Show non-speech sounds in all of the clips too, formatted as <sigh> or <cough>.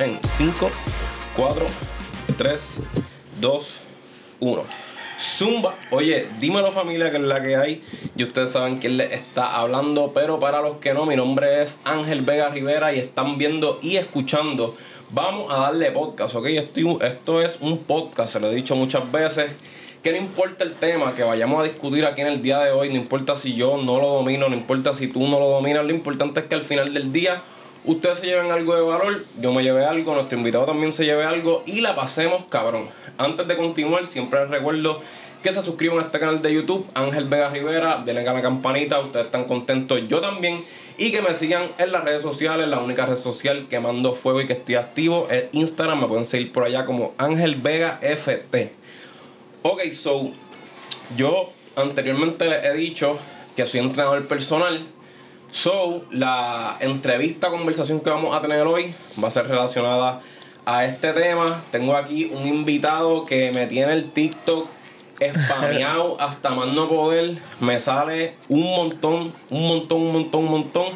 en 5, 4, 3, 2, 1. Zumba, oye, dímelo familia que es la que hay. Y ustedes saben quién les está hablando, pero para los que no, mi nombre es Ángel Vega Rivera y están viendo y escuchando. Vamos a darle podcast, ¿ok? Esto, esto es un podcast, se lo he dicho muchas veces. Que no importa el tema que vayamos a discutir aquí en el día de hoy, no importa si yo no lo domino, no importa si tú no lo dominas, lo importante es que al final del día ustedes se lleven algo de valor, yo me lleve algo, nuestro invitado también se lleve algo y la pasemos cabrón. Antes de continuar, siempre les recuerdo que se suscriban a este canal de YouTube, Ángel Vega Rivera, denle a la campanita, ustedes están contentos, yo también. Y que me sigan en las redes sociales, la única red social que mando fuego y que estoy activo es Instagram, me pueden seguir por allá como Ángel Vega FT. Ok, so, yo anteriormente les he dicho que soy entrenador personal So, la entrevista, conversación que vamos a tener hoy va a ser relacionada a este tema. Tengo aquí un invitado que me tiene el TikTok spameado <laughs> hasta más no poder. Me sale un montón, un montón, un montón, un montón.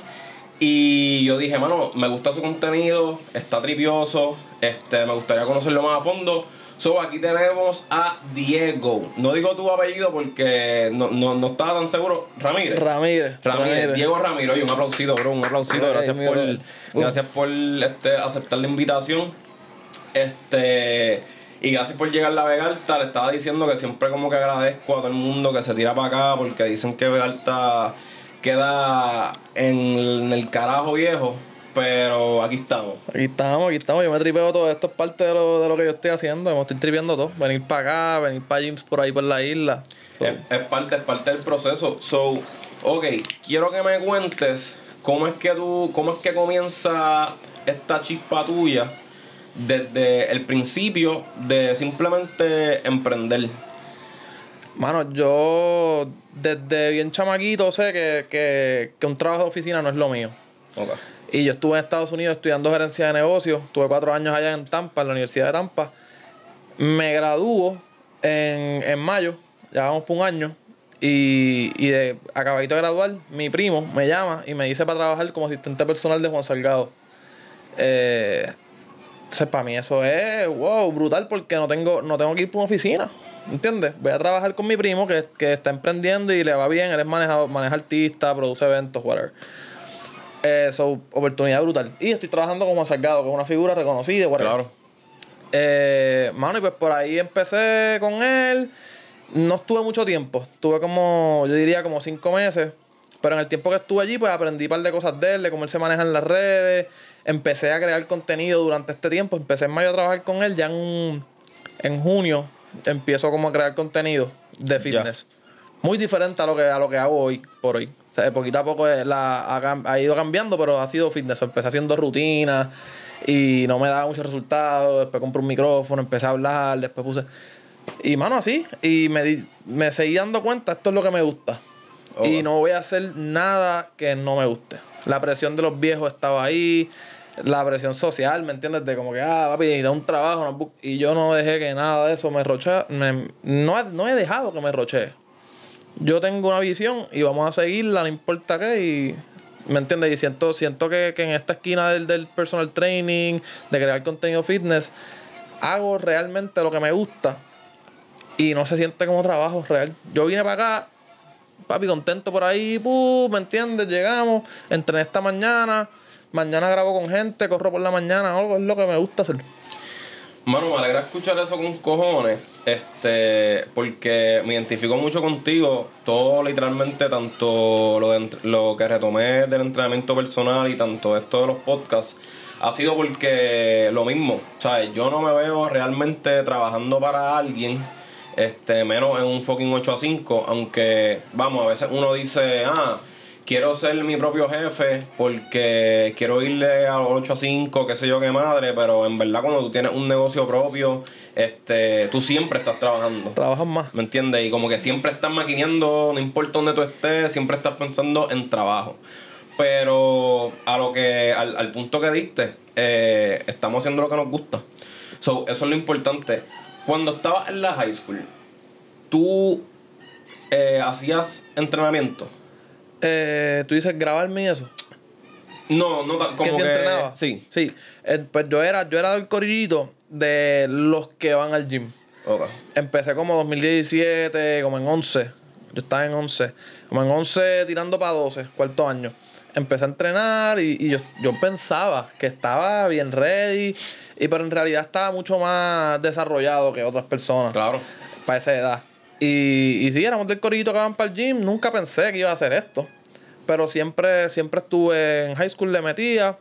Y yo dije, mano, me gusta su contenido, está tripioso, este, me gustaría conocerlo más a fondo. So, aquí tenemos a Diego. No digo tu apellido porque no, no, no estaba tan seguro. Ramírez. Ramírez. Ramírez. Diego Ramírez. Oye, un aplausito, bro. Un aplausito. Gracias por, gracias por este, aceptar la invitación. Este. Y gracias por llegar a Vegalta. Le estaba diciendo que siempre como que agradezco a todo el mundo que se tira para acá porque dicen que Vegalta queda en el carajo viejo. Pero aquí estamos. Aquí estamos, aquí estamos. Yo me tripeo todo esto, es parte de lo, de lo que yo estoy haciendo. Me estoy tripeando todo. Venir para acá, venir para gyms por ahí por la isla. Es, parte, es parte del proceso. So, ok, quiero que me cuentes cómo es que tú, cómo es que comienza esta chispa tuya desde el principio de simplemente emprender. Mano, yo desde bien chamaquito sé que, que, que un trabajo de oficina no es lo mío. Okay. Y yo estuve en Estados Unidos estudiando gerencia de negocios. Tuve cuatro años allá en Tampa, en la Universidad de Tampa. Me graduó en, en mayo, ya vamos por un año. Y, y de, acabadito de graduar, mi primo me llama y me dice para trabajar como asistente personal de Juan Salgado. Eh, entonces, para mí eso es, wow, brutal porque no tengo, no tengo que ir por una oficina. ¿Entiendes? Voy a trabajar con mi primo que, que está emprendiendo y le va bien. Él es manejado, maneja artista, produce eventos, whatever. Eso, oportunidad brutal. Y estoy trabajando como Salgado, que es una figura reconocida. Claro. Eh, mano, y pues por ahí empecé con él. No estuve mucho tiempo. Estuve como, yo diría como cinco meses. Pero en el tiempo que estuve allí, pues aprendí un par de cosas de él, de cómo él se maneja en las redes. Empecé a crear contenido durante este tiempo. Empecé en mayo a trabajar con él. Ya en, en junio empiezo como a crear contenido de fitness. Muy diferente a lo que, a lo que hago hoy por hoy. O sea, poquito a poco la, ha, ido cambiando, pero ha sido fitness. Empecé haciendo rutinas y no me daba muchos resultados. Después compré un micrófono, empecé a hablar, después puse. Y mano, así. Y me, me seguí dando cuenta, esto es lo que me gusta. Y no voy a hacer nada que no me guste. La presión de los viejos estaba ahí. La presión social, ¿me entiendes? De como que, ah, papi, da un trabajo. y yo no dejé que nada de eso me roche. no, no he dejado que me roche yo tengo una visión y vamos a seguirla, no importa qué. Y, ¿Me entiendes? Y siento, siento que, en esta esquina del, del, personal training, de crear contenido fitness, hago realmente lo que me gusta y no se siente como trabajo real. Yo vine para acá, papi, contento por ahí, ¿me entiendes? Llegamos, entrené esta mañana, mañana grabo con gente, corro por la mañana, algo es lo que me gusta hacer. Mano, me alegra escuchar eso con cojones. Este, porque me identifico mucho contigo. Todo literalmente, tanto lo, lo que retomé del entrenamiento personal y tanto esto de los podcasts, ha sido porque lo mismo. ¿Sabes? Yo no me veo realmente trabajando para alguien. Este, menos en un fucking 8 a 5. Aunque, vamos, a veces uno dice, ah quiero ser mi propio jefe porque quiero irle a 8 a 5, qué sé yo qué madre, pero en verdad cuando tú tienes un negocio propio, este, tú siempre estás trabajando. Trabajas más. ¿Me entiendes? Y como que siempre estás maquineando, no importa dónde tú estés, siempre estás pensando en trabajo. Pero a lo que, al, punto que diste, eh, estamos haciendo lo que nos gusta. So, eso es lo importante. Cuando estabas en la high school, tú eh, hacías entrenamiento. Eh, tú dices grabarme y eso. No, no como que, sí entrenaba. Sí. Sí. Eh, pues yo era, yo era del corillito de los que van al gym. Okay. Empecé como 2017, como en 11. Yo estaba en 11. Como en 11 tirando para 12, cuarto año. Empecé a entrenar y, y yo, yo pensaba que estaba bien ready, y, pero en realidad estaba mucho más desarrollado que otras personas. Claro. Para esa edad. Y, y sí, éramos del corillito que van para el gym. Nunca pensé que iba a hacer esto. Pero siempre, siempre estuve en high school, le metía.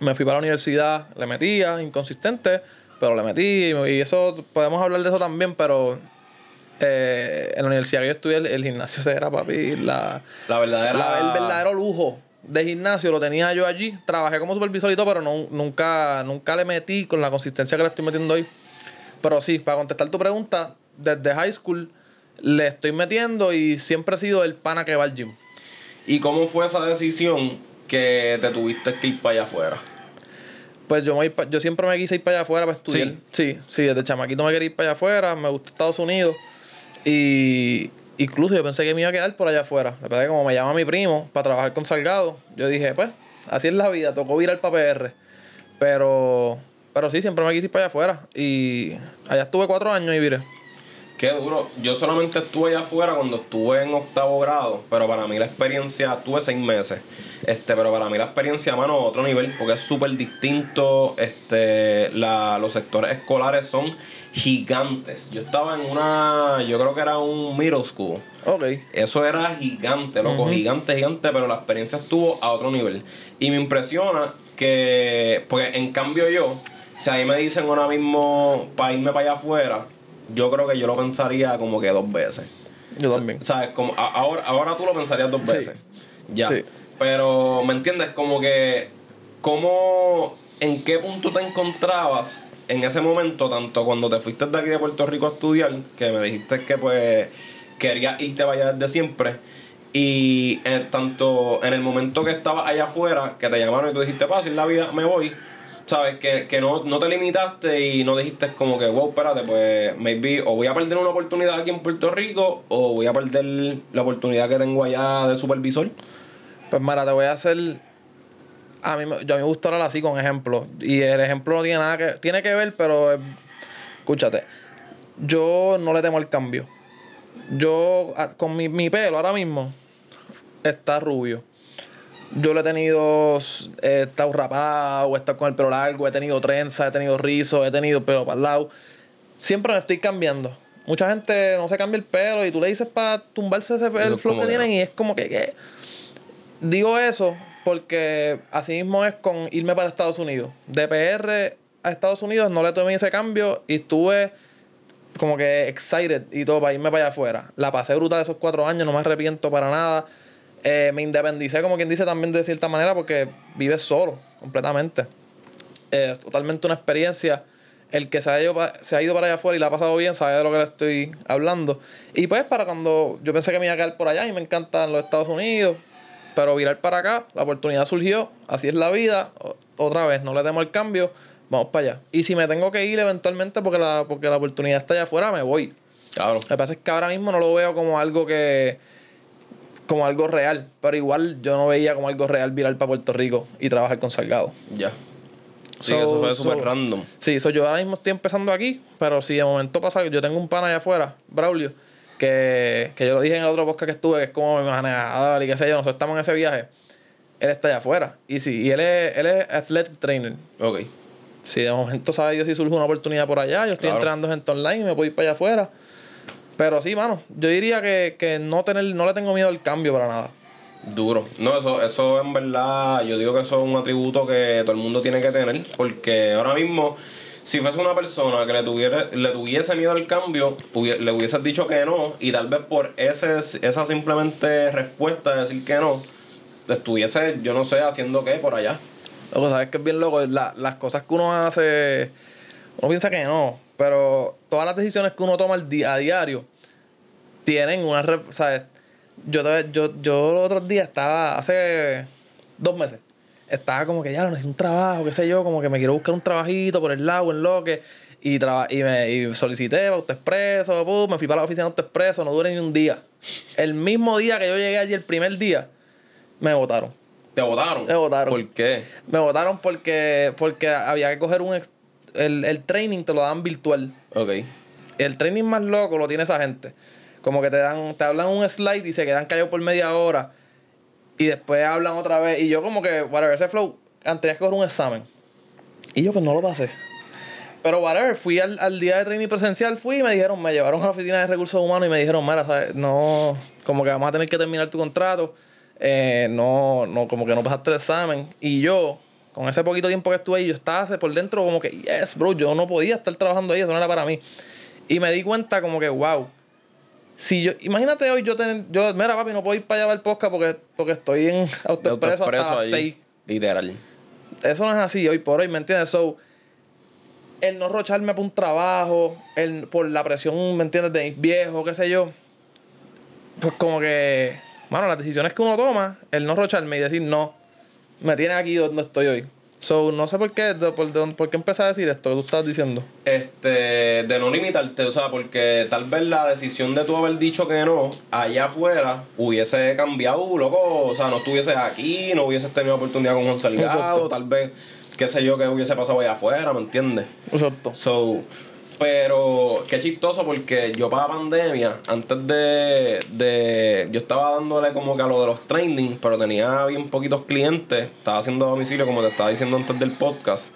Me fui para la universidad, le metía, inconsistente, pero le metí. Y eso, podemos hablar de eso también, pero eh, en la universidad que yo estudié, el, el gimnasio <laughs> era, papi, la, La verdadera. la- el verdadero lujo de gimnasio lo tenía yo allí. Trabajé como supervisor y todo, pero no, nunca, nunca le metí con la consistencia que le estoy metiendo hoy. Pero sí, para contestar tu pregunta, desde high school le estoy metiendo y siempre he sido el pana que va al gym. ¿Y cómo fue esa decisión que te tuviste que ir para allá afuera? Pues yo, me yo siempre me quise ir para allá afuera para estudiar. Sí, sí, desde chamaquito me quería ir para allá afuera, me gusta Estados Unidos. Y incluso yo pensé que me iba a quedar por allá afuera. Después de como me llama mi primo para trabajar con Salgado, yo dije, pues, así es la vida, tocó virar para PR. Pero, pero sí, siempre me quise ir para allá afuera. Y allá estuve cuatro años y viré. Qué duro. Yo solamente estuve allá afuera cuando estuve en octavo grado, pero para mí la experiencia, tuve seis meses, este, pero para mí la experiencia, mano, otro nivel, porque es súper distinto, este, la, los sectores escolares son gigantes. Yo estaba en una, yo creo que era un middle school. Ok. Eso era gigante, loco, gigante, gigante, pero la experiencia estuvo a otro nivel. Y me impresiona que, porque en cambio yo, si ahí me dicen ahora mismo para irme para allá afuera, yo creo que yo lo pensaría como que dos veces. Yo también. ¿Sabes? Como, a- ahora, ahora tú lo pensarías dos Sí. veces. Ya. Sí. Pero, ¿me entiendes? Como que, ¿cómo, en qué punto te encontrabas en ese momento, tanto cuando te fuiste de aquí de Puerto Rico a estudiar, que me dijiste que pues querías irte para allá desde siempre, y en, tanto en el momento que estabas allá afuera, que te llamaron y tú dijiste, es la vida, me voy, ¿sabes? Que, que no, no te limitaste y no dijiste como que, wow, espérate, pues maybe o voy a perder una oportunidad aquí en Puerto Rico o voy a perder la oportunidad que tengo allá de supervisor. Pues Mara, te voy a hacer. A mí, yo a mí me gusta hablar así con ejemplos. Y el ejemplo no tiene nada que. Tiene que ver, pero. eh, Escúchate. Yo no le temo al cambio. Yo, a- con mi, mi pelo ahora mismo, está rubio. Yo lo he tenido. He estado rapado, he estado con el pelo largo, he tenido trenza, he tenido rizo, he tenido pelo para el lado. Siempre me estoy cambiando. Mucha gente no se cambia el pelo y tú le dices para tumbarse ese, el flow que que tienen y es como que. ¿qué? Digo eso porque así mismo es con irme para Estados Unidos. De PR a Estados Unidos no le tomé ese cambio y estuve como que excited y todo para irme para allá afuera. La pasé brutal esos cuatro años, no me arrepiento para nada. Eh, me independicé, como quien dice también de cierta manera, porque vives solo, completamente. Eh, totalmente una experiencia. El que se ha, ido se ha ido para allá afuera y la ha pasado bien sabe de lo que le estoy hablando. Y pues para cuando yo pensé que me iba a quedar por allá y me encantan los Estados Unidos, pero virar para acá, la oportunidad surgió, así es la vida, otra vez, no le temo el cambio, vamos para allá. Y si me tengo que ir eventualmente porque la, porque la oportunidad está allá afuera, me voy. Claro. Lo que pasa es que ahora mismo no lo veo como algo que. Como algo real. Pero igual yo no veía como algo real virar para Puerto Rico y trabajar con Salgado. Ya. Sí, So- eso fue so- súper random. Sí, so yo ahora mismo estoy empezando aquí, pero si de momento pasa, yo tengo un pana allá afuera, Braulio, que, que yo lo dije en el otro podcast que estuve, que es como mi manejador y qué sé yo, nosotros estamos en ese viaje. Él está allá afuera. Y sí, y él es, él es athletic trainer. Ok. Si de momento sabe Dios si surge una oportunidad por allá, yo estoy Claro. entrenando gente online y me puedo ir para allá afuera. Pero sí, mano, yo diría que, que no tener, no le tengo miedo al cambio para nada. Duro. No, eso, eso en verdad, yo digo que eso es un atributo que todo el mundo tiene que tener, porque ahora mismo, si fuese una persona que le tuviera, le tuviese miedo al cambio, le hubieses dicho que no, y tal vez por ese, esa simplemente respuesta de decir que no, estuviese, yo no sé, haciendo qué por allá. Loco, sabes que es bien loco. La- las cosas que uno hace, uno piensa que no, pero todas las decisiones que uno toma a diario tienen una. re- ¿Sabes? Yo, yo, yo los otros días estaba, hace dos meses, estaba como que ya necesito un trabajo, qué sé yo, como que me quiero buscar un trabajito por el lado, en lo que. Y, traba- y, me, y solicité AutoExpreso, pum, me fui para la oficina de AutoExpreso, no duré ni un día. El mismo día que yo llegué allí, el primer día, me votaron. ¿Te votaron? Me votaron. ¿Por qué? Me votaron porque, porque había que coger un... el, el training te lo dan virtual. Ok. El training más loco lo tiene esa gente. Como que te dan, te hablan un slide y se quedan callados por media hora. Y después hablan otra vez. Y yo como que, whatever, ese flow, antes que coger un examen. Y yo pues no lo pasé. Pero whatever, fui al, al, día de training presencial, fui y me dijeron, me llevaron a la oficina de recursos humanos y me dijeron, mira, ¿sabes? no, como que vamos a tener que terminar tu contrato. Eh, no, no, como que no pasaste el examen. Y yo, con ese poquito tiempo que estuve ahí, yo estaba por dentro como que, yes, bro, yo no podía estar trabajando ahí, eso no era para mí. Y me di cuenta como que, wow. Si yo, imagínate hoy yo tener, yo, mira papi, no puedo ir para allá el podcast porque, porque estoy en autoexpreso hasta las 6. Literal. Eso no es así hoy por hoy, ¿me entiendes? So, el no rocharme por un trabajo, el, por la presión, ¿me entiendes? De mis viejos, qué sé yo. Pues como que, bueno, las decisiones que uno toma, el no rocharme y decir, no, me tiene aquí donde estoy hoy. So, no sé por qué, por, por, qué empecé a decir esto que tú estás diciendo. Este, de no limitarte, o sea, porque tal vez la decisión de tú haber dicho que no, allá afuera, hubiese cambiado, loco, o sea, no estuvieses aquí, no hubieses tenido oportunidad con Juan Salgado, tal vez, qué sé yo, que hubiese pasado allá afuera, ¿me entiendes? Exacto. So, pero qué chistoso porque yo para pandemia, antes de, de. Yo estaba dándole como que a lo de los training, pero tenía bien poquitos clientes. Estaba haciendo domicilio, como te estaba diciendo antes del podcast.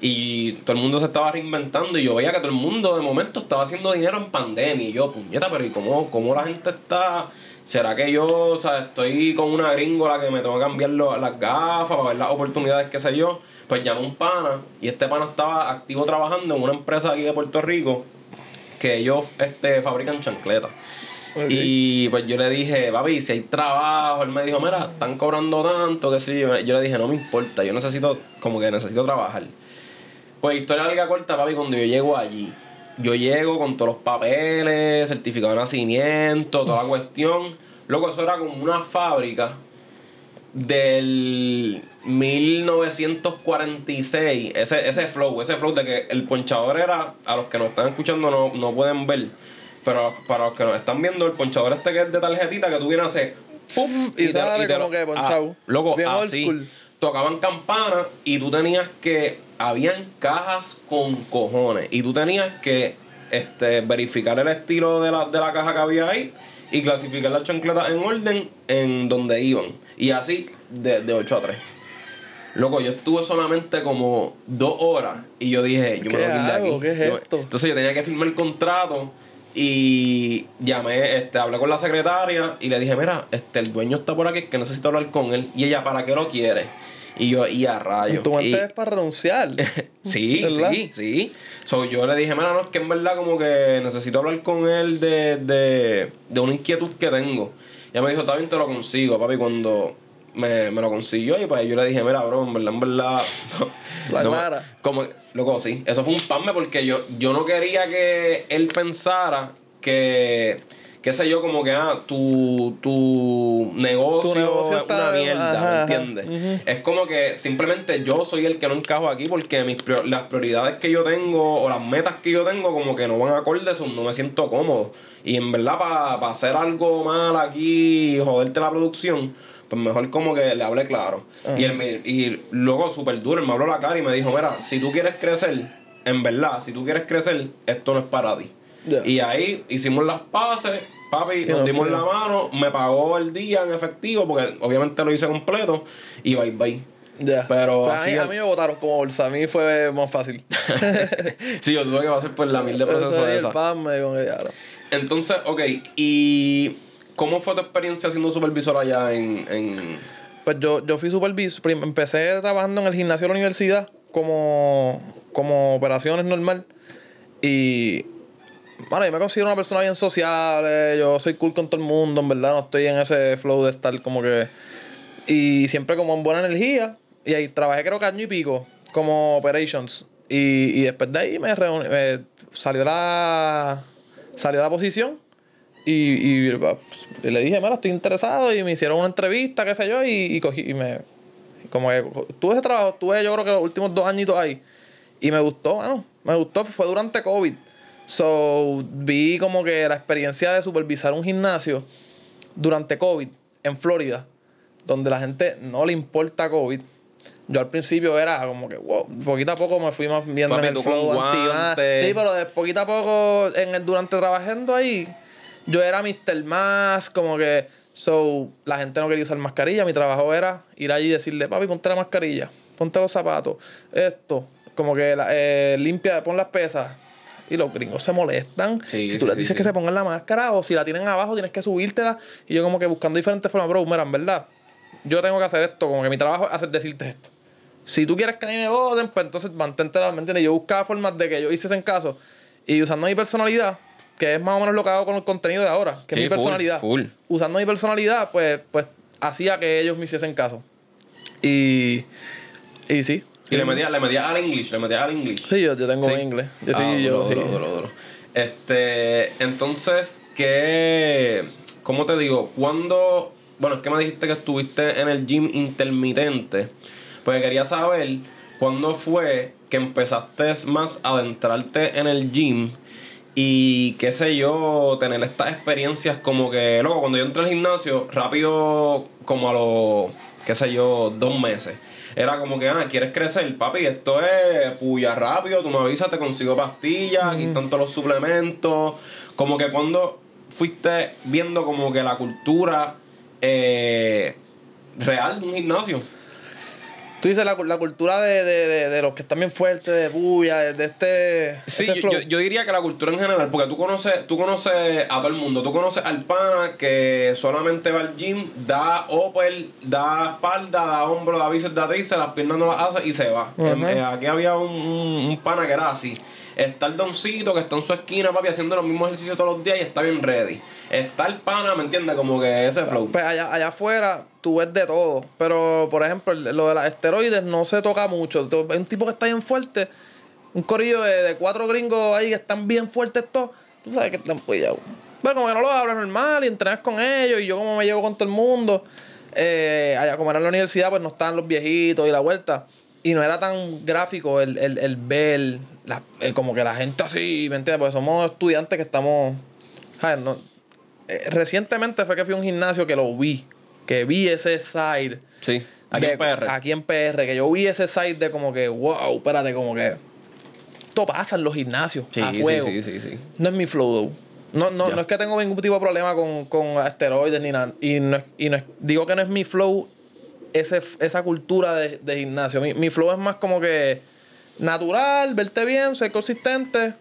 Y todo el mundo se estaba reinventando. Y yo veía que todo el mundo de momento estaba haciendo dinero en pandemia. Y yo, puñeta, pero ¿y cómo, cómo la gente está.? ¿Será que yo, o sea, estoy con una gringola que me tengo que cambiar las gafas para ver las oportunidades, qué sé yo? Pues llamó un pana y este pana estaba activo trabajando en una empresa aquí de Puerto Rico que ellos este, fabrican chancletas. Y pues yo le dije, papi, si hay trabajo, él me dijo, mira, están cobrando tanto, que sí. Yo le dije, no me importa, yo necesito, como que necesito trabajar. Pues historia larga corta, papi, cuando yo llego allí, yo llego con todos los papeles, certificado de nacimiento, toda la cuestión. Loco, eso era como una fábrica del 1946. Ese, ese flow, ese flow de que el ponchador era, a los que nos están escuchando no, no pueden ver, pero para los que nos están viendo, el ponchador este que es de tarjetita que tú vienes a hacer, y, y, te, y te como que ponchado. Ah, loco, así. Tocaban campanas y tú tenías que habían cajas con cojones y tú tenías que este, verificar el estilo de la, de la caja que había ahí y clasificar las chancletas en orden en donde iban. Y así de, de 8 a 3. Loco, yo estuve solamente como dos horas y yo dije, yo me voy a ir de aquí. ¿Qué es esto? Entonces yo tenía que firmar el contrato y llamé, este, hablé con la secretaria y le dije, mira, este, el dueño está por aquí, que necesito hablar con él. Y ella, ¿para qué lo quiere? Y yo, y a rayos. Tu mente es para renunciar. <laughs> sí, <laughs> sí, sí. So, yo le dije, mira, no, es que en verdad como que necesito hablar con él de, de, de una inquietud que tengo. Y ella me dijo, está bien, te lo consigo, papi. Cuando me, me lo consiguió y pues yo le dije, mira, bro, en verdad, en verdad... <laughs> la no, Como, loco, sí. Eso fue un pasme porque yo, yo no quería que él pensara que qué sé yo, como que, ah, tu, tu negocio, es una mierda, ¿me entiendes? Es como que simplemente yo soy el que no encajo aquí porque mis las prioridades que yo tengo o las metas que yo tengo como que no van acordes, no me siento cómodo. Y en verdad, para hacer algo mal aquí y joderte la producción, pues mejor como que le hable claro. y, él y luego súper duro, él me habló la cara y me dijo, mira, si tú quieres crecer, en verdad, si tú quieres crecer, esto no es para ti. Y ahí hicimos las paces, papi, nos dimos la mano, me pagó el día en efectivo, porque obviamente lo hice completo, y bye bye. Ya. Pero pues a, mí, a, mí, me votaron como bolsa, a mí fue más fácil. <laughs> sí, yo tuve que pasar por la mil de proceso de esa. Entonces, ok, y ¿cómo fue tu experiencia siendo supervisor allá en, en... Pues yo, yo fui supervisor, empecé trabajando en el gimnasio de la universidad como, como operaciones normal. Y bueno, yo me considero una persona bien social, eh, yo soy cool con todo el mundo, en verdad, no estoy en ese flow de estar como que... Y siempre como en buena energía. Y ahí trabajé creo que año y pico como operations. Y, y después de ahí me, reuní, salió la salió la posición y, y, le dije, mira, estoy interesado y me hicieron una entrevista, qué sé yo, y, y cogí y me... Como que tuve ese trabajo, tuve yo creo que los últimos dos añitos ahí. Y me gustó, bueno, me gustó, fue durante COVID. So, vi como que la experiencia de supervisar un gimnasio durante COVID en Florida donde la gente no le importa COVID. Yo al principio era como que, wow, poquito a poco me fui más viendo en el flow Sí, pero de poquito a poco, en el, durante trabajando ahí, yo era Mr. Más, como que, so, la gente no quería usar mascarilla. Mi trabajo era ir allí y decirle, papi, ponte la mascarilla, ponte los zapatos, esto, como que eh, limpia, pon las pesas. Y los gringos se molestan. si tú les dices que se pongan la máscara o si la tienen abajo, tienes que subírtela. Y yo como que buscando diferentes formas, bro, mira, en verdad, yo tengo que hacer esto, como que mi trabajo es hacer, decirte esto. Si tú quieres que a mí me voten, pues entonces mantente la, ¿me entiendes? Yo buscaba formas de que yo hiciesen caso. Y usando mi personalidad, que es más o menos lo que hago con el contenido de ahora, que es mi personalidad. Usando mi personalidad, pues, pues hacía que ellos me hiciesen caso. Y, y sí, y le metía, le metía al inglés, le metía al inglés. Sí, yo, yo tengo inglés. Yo sí, ah, yo. Duro, duro, duro, Este, entonces, ¿qué. ¿Cómo te digo? Cuando. Bueno, es que me dijiste que estuviste en el gym intermitente. Pues quería saber cuándo fue que empezaste más a adentrarte en el gym y qué sé yo, tener estas experiencias como que, luego cuando yo entré al gimnasio, rápido, como a los, qué sé yo, dos meses era como que, ah, ¿quieres crecer? Papi, esto es puya rápido, tú me avisas, te consigo pastillas, aquí están todos los suplementos. Como que cuando fuiste viendo como que la cultura eh, real de un gimnasio. Tú dices la, la cultura de, de, de, los que están bien fuertes, de bulla, de este. Sí, yo, yo, diría que la cultura en general, porque tú conoces, tú conoces a todo el mundo. Tú conoces al pana que solamente va al gym, da upper, da espalda, da hombro, da bíceps, da tríceps, las piernas no las hace y se va. Eh, aquí había un, un, pana que era así. Está el doncito que está en su esquina, papi, haciendo los mismos ejercicios todos los días y está bien ready. Está el pana, ¿me entiendes? Como que ese flow. Pues allá, allá afuera tú ves de todo. Pero, por ejemplo, lo de los esteroides no se toca mucho. Hay un tipo que está bien fuerte, un corillo de, cuatro gringos ahí que están bien fuertes todos. Tú sabes que están puyados. Pero como que no lo hablas normal y entrenas con ellos y yo como me llevo con todo el mundo. Eh, allá como era en la universidad, pues no estaban los viejitos y la vuelta. Y no era tan gráfico el, el, el ver la, como que la gente así, ¿me entiendes? Porque somos estudiantes que estamos. No, eh, recientemente fue que fui a un gimnasio que lo vi que vi ese side. Sí. Aquí en PR. Aquí en PR, que yo vi ese side de como que, wow, espérate, como que. Esto pasa en los gimnasios. Sí, a fuego. Sí, sí, sí, No es mi flow, though. No, no, no es que tengo ningún tipo de problema con, con esteroides ni nada. Y, no, y no digo que no es mi flow ese, esa cultura de, de gimnasio. Mi, mi, flow es más como que natural, verte bien, ser consistente.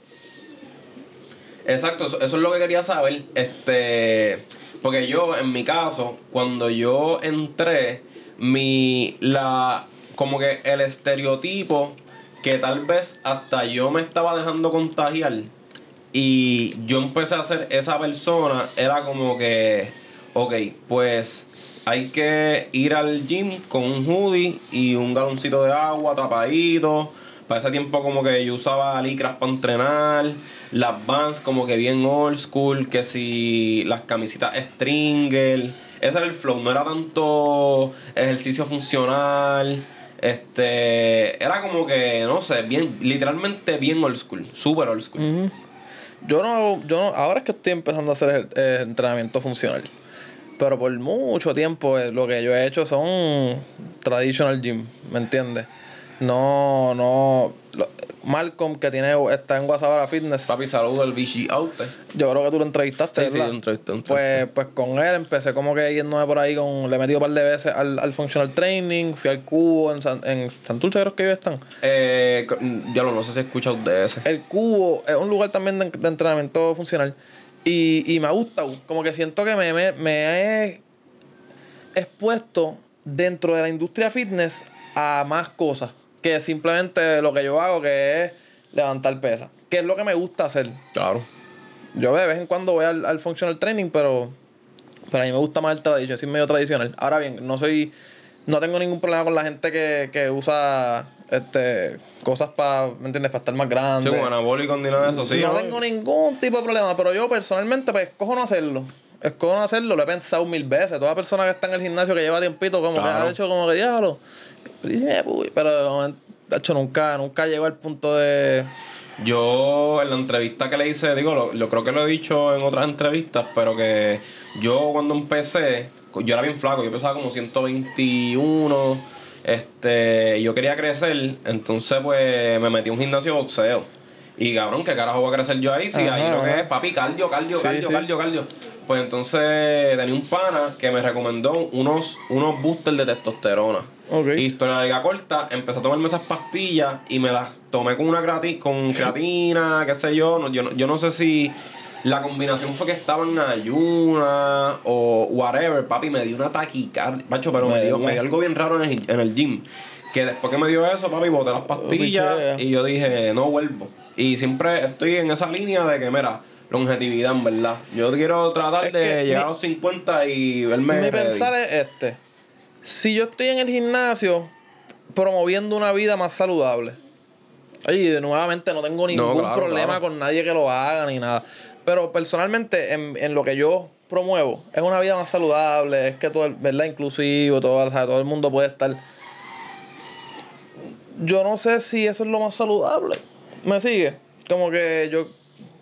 Exacto, eso, es lo que quería saber. Este porque yo, en mi caso, cuando yo entré, mi. la. como que el estereotipo que tal vez hasta yo me estaba dejando contagiar y yo empecé a ser esa persona, era como que, ok, pues hay que ir al gym con un hoodie y un galoncito de agua tapadito para ese tiempo como que yo usaba licras para entrenar, las Vans como que bien old school, que si las camisitas Stringer, ese era el flow, no era tanto ejercicio funcional, este, era como que, no sé, bien, literalmente bien old school, super old school. Yo no, yo no, ahora es que estoy empezando a hacer entrenamiento funcional. Pero por mucho tiempo eh, lo que yo he hecho son traditional gym, ¿me entiendes? No, no. Malcolm, que tiene, está en Guasabara Fitness. Papi, saludo al Vichy Out. Yo creo que tú lo entrevistaste, sí, Sí, lo entrevisté, Pues, pues con él empecé como que yéndome por ahí con... Le he metido un par de veces al, al Functional Training. Fui al Cubo en, San, en Santurce, creo que ellos están. Eh, ya lo no sé si he escuchado de ese. El Cubo es un lugar también de, entrenamiento funcional. Y, y me ha gustado. Como que siento que me, me, me he expuesto dentro de la industria fitness a más cosas que simplemente lo que yo hago, que es levantar pesas. Que es lo que me gusta hacer. Claro. Yo de vez en cuando voy al, al functional training, pero, pero a mí me gusta más el tradicional, soy medio tradicional. Ahora bien, no soy, no tengo ningún problema con la gente que, que usa este cosas para, ¿me entiendes? Para estar más grande. Sí, con anabólico ni nada de eso, sí. No tengo ningún tipo de problema, pero yo personalmente pues escojo no hacerlo. Escojo no hacerlo, lo he pensado mil veces. Toda persona que está en el gimnasio que lleva tiempito, como que ha hecho como que diablo pero, de hecho, nunca, nunca llegó al punto de. Yo, en la entrevista que le hice, digo, lo, creo que lo he dicho en otras entrevistas, pero que yo cuando empecé, yo era bien flaco, yo pesaba como 121. Este, yo quería crecer, entonces pues me metí a un gimnasio de boxeo. Y cabrón, ¿qué carajo voy a crecer yo ahí? Si ahí lo que es, papi, cardio, cardio, cardio, cardio, cardio. Pues entonces tenía un pana que me recomendó unos, unos boosters de testosterona. Okay. Historia larga corta, empecé a tomarme esas pastillas y me las tomé con una con creatina, <laughs> qué sé yo. yo, no, yo no sé si la combinación fue que estaba en ayuna o whatever. Papi, me dio una taquicardia. Macho, pero me, dio, me dio algo bien raro en el, en el gym. Que después que me dio eso, papi, boté las pastillas y yo dije, no vuelvo. Y siempre estoy en esa línea de que, mira, longevidad, en verdad. Yo quiero tratar de llegar a los 50 y verme. Mi pensar es este. Si yo estoy en el gimnasio promoviendo una vida más saludable. Oye, nuevamente no tengo ningún problema con nadie que lo haga ni nada. Pero personalmente, en, en, lo que yo promuevo, es una vida más saludable, es que todo, ¿verdad? Inclusivo, todo, todo el mundo puede estar. Yo no sé si eso es lo más saludable. ¿Me sigue? Como que yo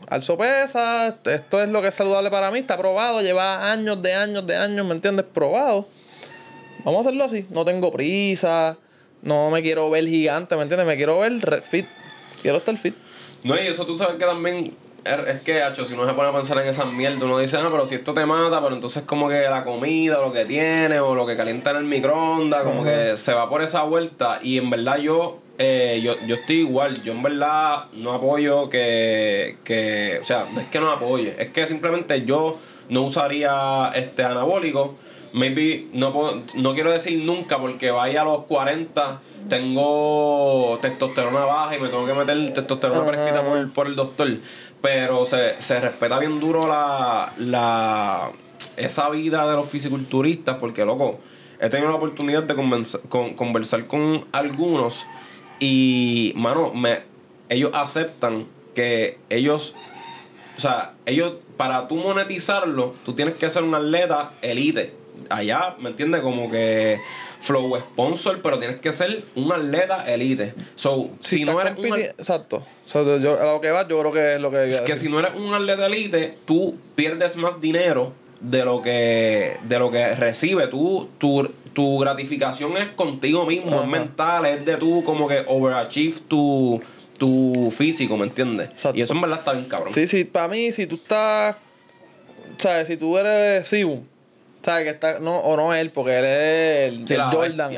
alzo pesa, esto es lo que es saludable para mí, está probado, lleva años de años de años, ¿me entiendes? Probado. Vamos a hacerlo así. No tengo prisa, no me quiero ver gigante, ¿me entiendes? Me quiero ver fit. Quiero estar fit. No, y eso tú sabes que también es que, hecho, si uno se pone a pensar en esa mierda, uno dice, ah, pero si esto te mata, pero entonces como que la comida, lo que tiene, o lo que calienta en el microondas, como que se va por esa vuelta. Y en verdad yo eh, yo, yo estoy igual, yo en verdad no apoyo que, que, o sea, no es que no apoye, es que simplemente yo no usaría este anabólico. Maybe, no, no quiero decir nunca porque vaya a los 40, tengo testosterona baja y me tengo que meter testosterona prescrita por, por el doctor. Pero se, se respeta bien duro la, la, esa vida de los fisiculturistas porque, loco, he tenido la oportunidad de con, conversar con algunos y, mano, me, ellos aceptan que ellos, o sea, ellos, para tú monetizarlo, tú tienes que ser un atleta elite. Allá, ¿me entiendes? Como que flow sponsor, pero tienes que ser un atleta elite. So, si, no eres un Exacto. yo, a lo que va, yo creo que es lo que... Es que si no eres un atleta elite, tú pierdes más dinero de lo que de lo que recibe tú tu, tu gratificación es contigo mismo es mental es de tú como que overachieve tu tu físico ¿me entiendes? y eso en verdad está bien cabrón sí sí para mí si tú estás sabes si tú eres Sibu sabes que está no o no él porque él es el, Jordan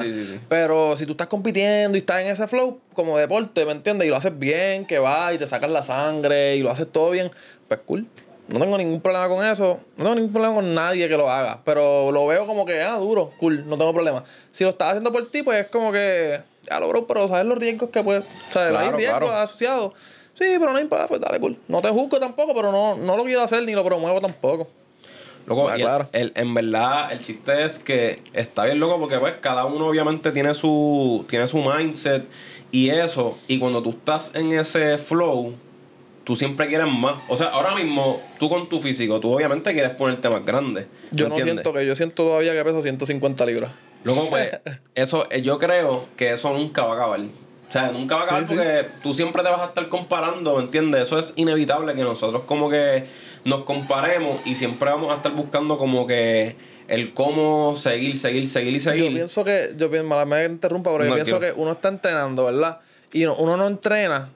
sí, sí, pero si tú estás compitiendo y estás en ese flow como deporte ¿me entiendes? y lo haces bien que va y te sacas la sangre y lo haces todo bien pues cool no tengo ningún problema con eso. No tengo ningún problema con nadie que lo haga. Pero lo veo como que, ah, duro, cool, no tengo problema. Si lo estás haciendo por ti, pues es como que, ya lo bro, pero sabes los riesgos que puede. O sea, hay riesgos asociados. Sí, pero no importa, pues dale, cool. No te juzgo tampoco, pero no, no lo quiero hacer ni lo promuevo tampoco. Loco, ah, claro. el, en verdad, el chiste es que está bien loco porque pues cada uno obviamente tiene su, tiene su mindset y eso. Y cuando tú estás en ese flow, tú siempre quieres más. O sea, ahora mismo, tú con tu físico, tú obviamente quieres ponerte más grande. Yo no siento que yo siento todavía que peso 150 libras. Luego, pues, <laughs> eso, eh, yo creo que eso nunca va a acabar. O sea, nunca va a acabar porque tú siempre te vas a estar comparando, ¿me entiendes? Eso es inevitable que nosotros como que nos comparemos y siempre vamos a estar buscando como que el cómo seguir, seguir, seguir y seguir. Yo pienso que, yo pienso, me interrumpa, pero yo pienso que uno está entrenando, ¿verdad? Y uno no entrena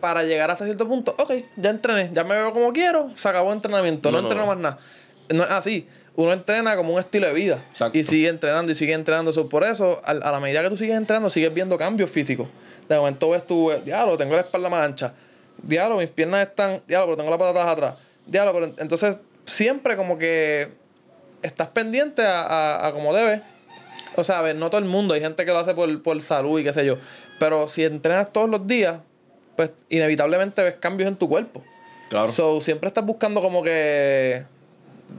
para llegar hasta cierto punto, ok, ya entrené, ya me veo como quiero, se acabó el entrenamiento, no, entreno más nada. No es así. Uno entrena como un estilo de vida. Y sigue entrenando y sigue entrenando. Eso, por eso, a, la medida que tú sigues entrenando, sigues viendo cambios físicos. De momento ves tu, diablo, tengo la espalda más ancha. Diablo, mis piernas están, diablo, pero tengo las patatas atrás. Diablo, pero entonces siempre como que estás pendiente a, a, como debes. O sea, a ver, no todo el mundo, hay gente que lo hace por, por salud y qué sé yo. Pero si entrenas todos los días, pues inevitablemente ves cambios en tu cuerpo. Claro. So, siempre estás buscando como que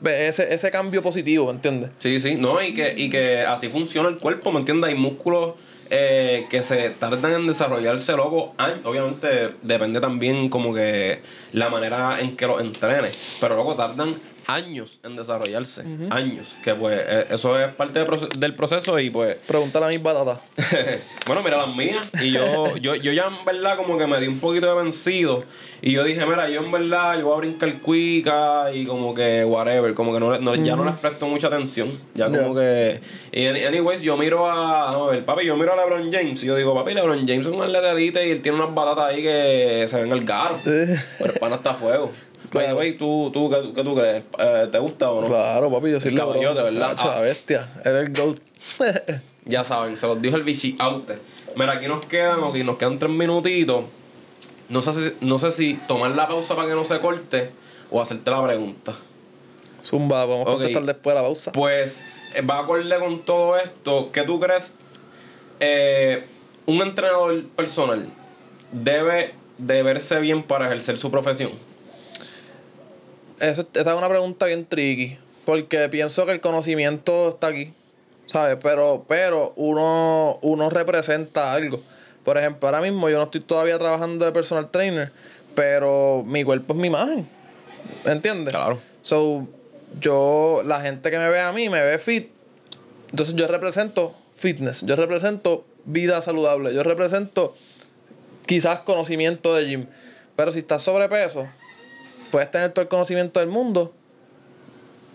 ese, ese cambio positivo, ¿entiendes? Sí, sí, no, y que, y que así funciona el cuerpo, ¿me entiendes? Hay músculos eh, que se tardan en desarrollarse luego. Obviamente depende también como que la manera en que los entrenes, pero luego tardan años en desarrollarse. Años. Que pues eh, eso es parte del proceso y pues. Pregúntale a mis batatas. <laughs> bueno, mira las mías. Y yo, yo, yo ya en verdad como que me di un poquito de vencido. Y yo dije, mira, yo en verdad yo voy a brincar cuica y como que whatever. Como que no, ya no les presto mucha atención. Ya como que. Y anyways, yo miro a. A ver, papi, yo miro a LeBron James. Y yo digo, papi, LeBron James es un atleta de y él tiene unas batatas ahí que se ven el caro. Pero el pan está a fuego. Claro. Güey, ¿tú, tú, qué, qué tú crees? Eh, ¿Te gusta o no? Claro, papi, yo soy el caballote, ¿verdad? Ah, la bestia. Es el GOAT. <laughs> ya saben, se los dijo el bichi out. Mira, aquí nos quedan, aquí nos quedan tres minutitos. No sé, si, no sé si tomar la pausa para que no se corte o hacerte la pregunta. Zumba, vamos a contestar después de la pausa. Pues, eh, va a acorde con todo esto. ¿Qué tú crees? Eh, un entrenador personal debe de verse bien para ejercer su profesión. Eso, esa es una pregunta bien tricky. Porque pienso que el conocimiento está aquí. ¿Sabes? Pero, pero uno, uno representa algo. Por ejemplo, ahora mismo yo no estoy todavía trabajando de personal trainer. Pero mi cuerpo es mi imagen. ¿Entiendes? Claro. So, yo, la gente que me ve a mí me ve fit. Entonces yo represento fitness. Yo represento vida saludable. Yo represento quizás conocimiento de gym. Pero si estás sobrepeso, puedes tener todo el conocimiento del mundo,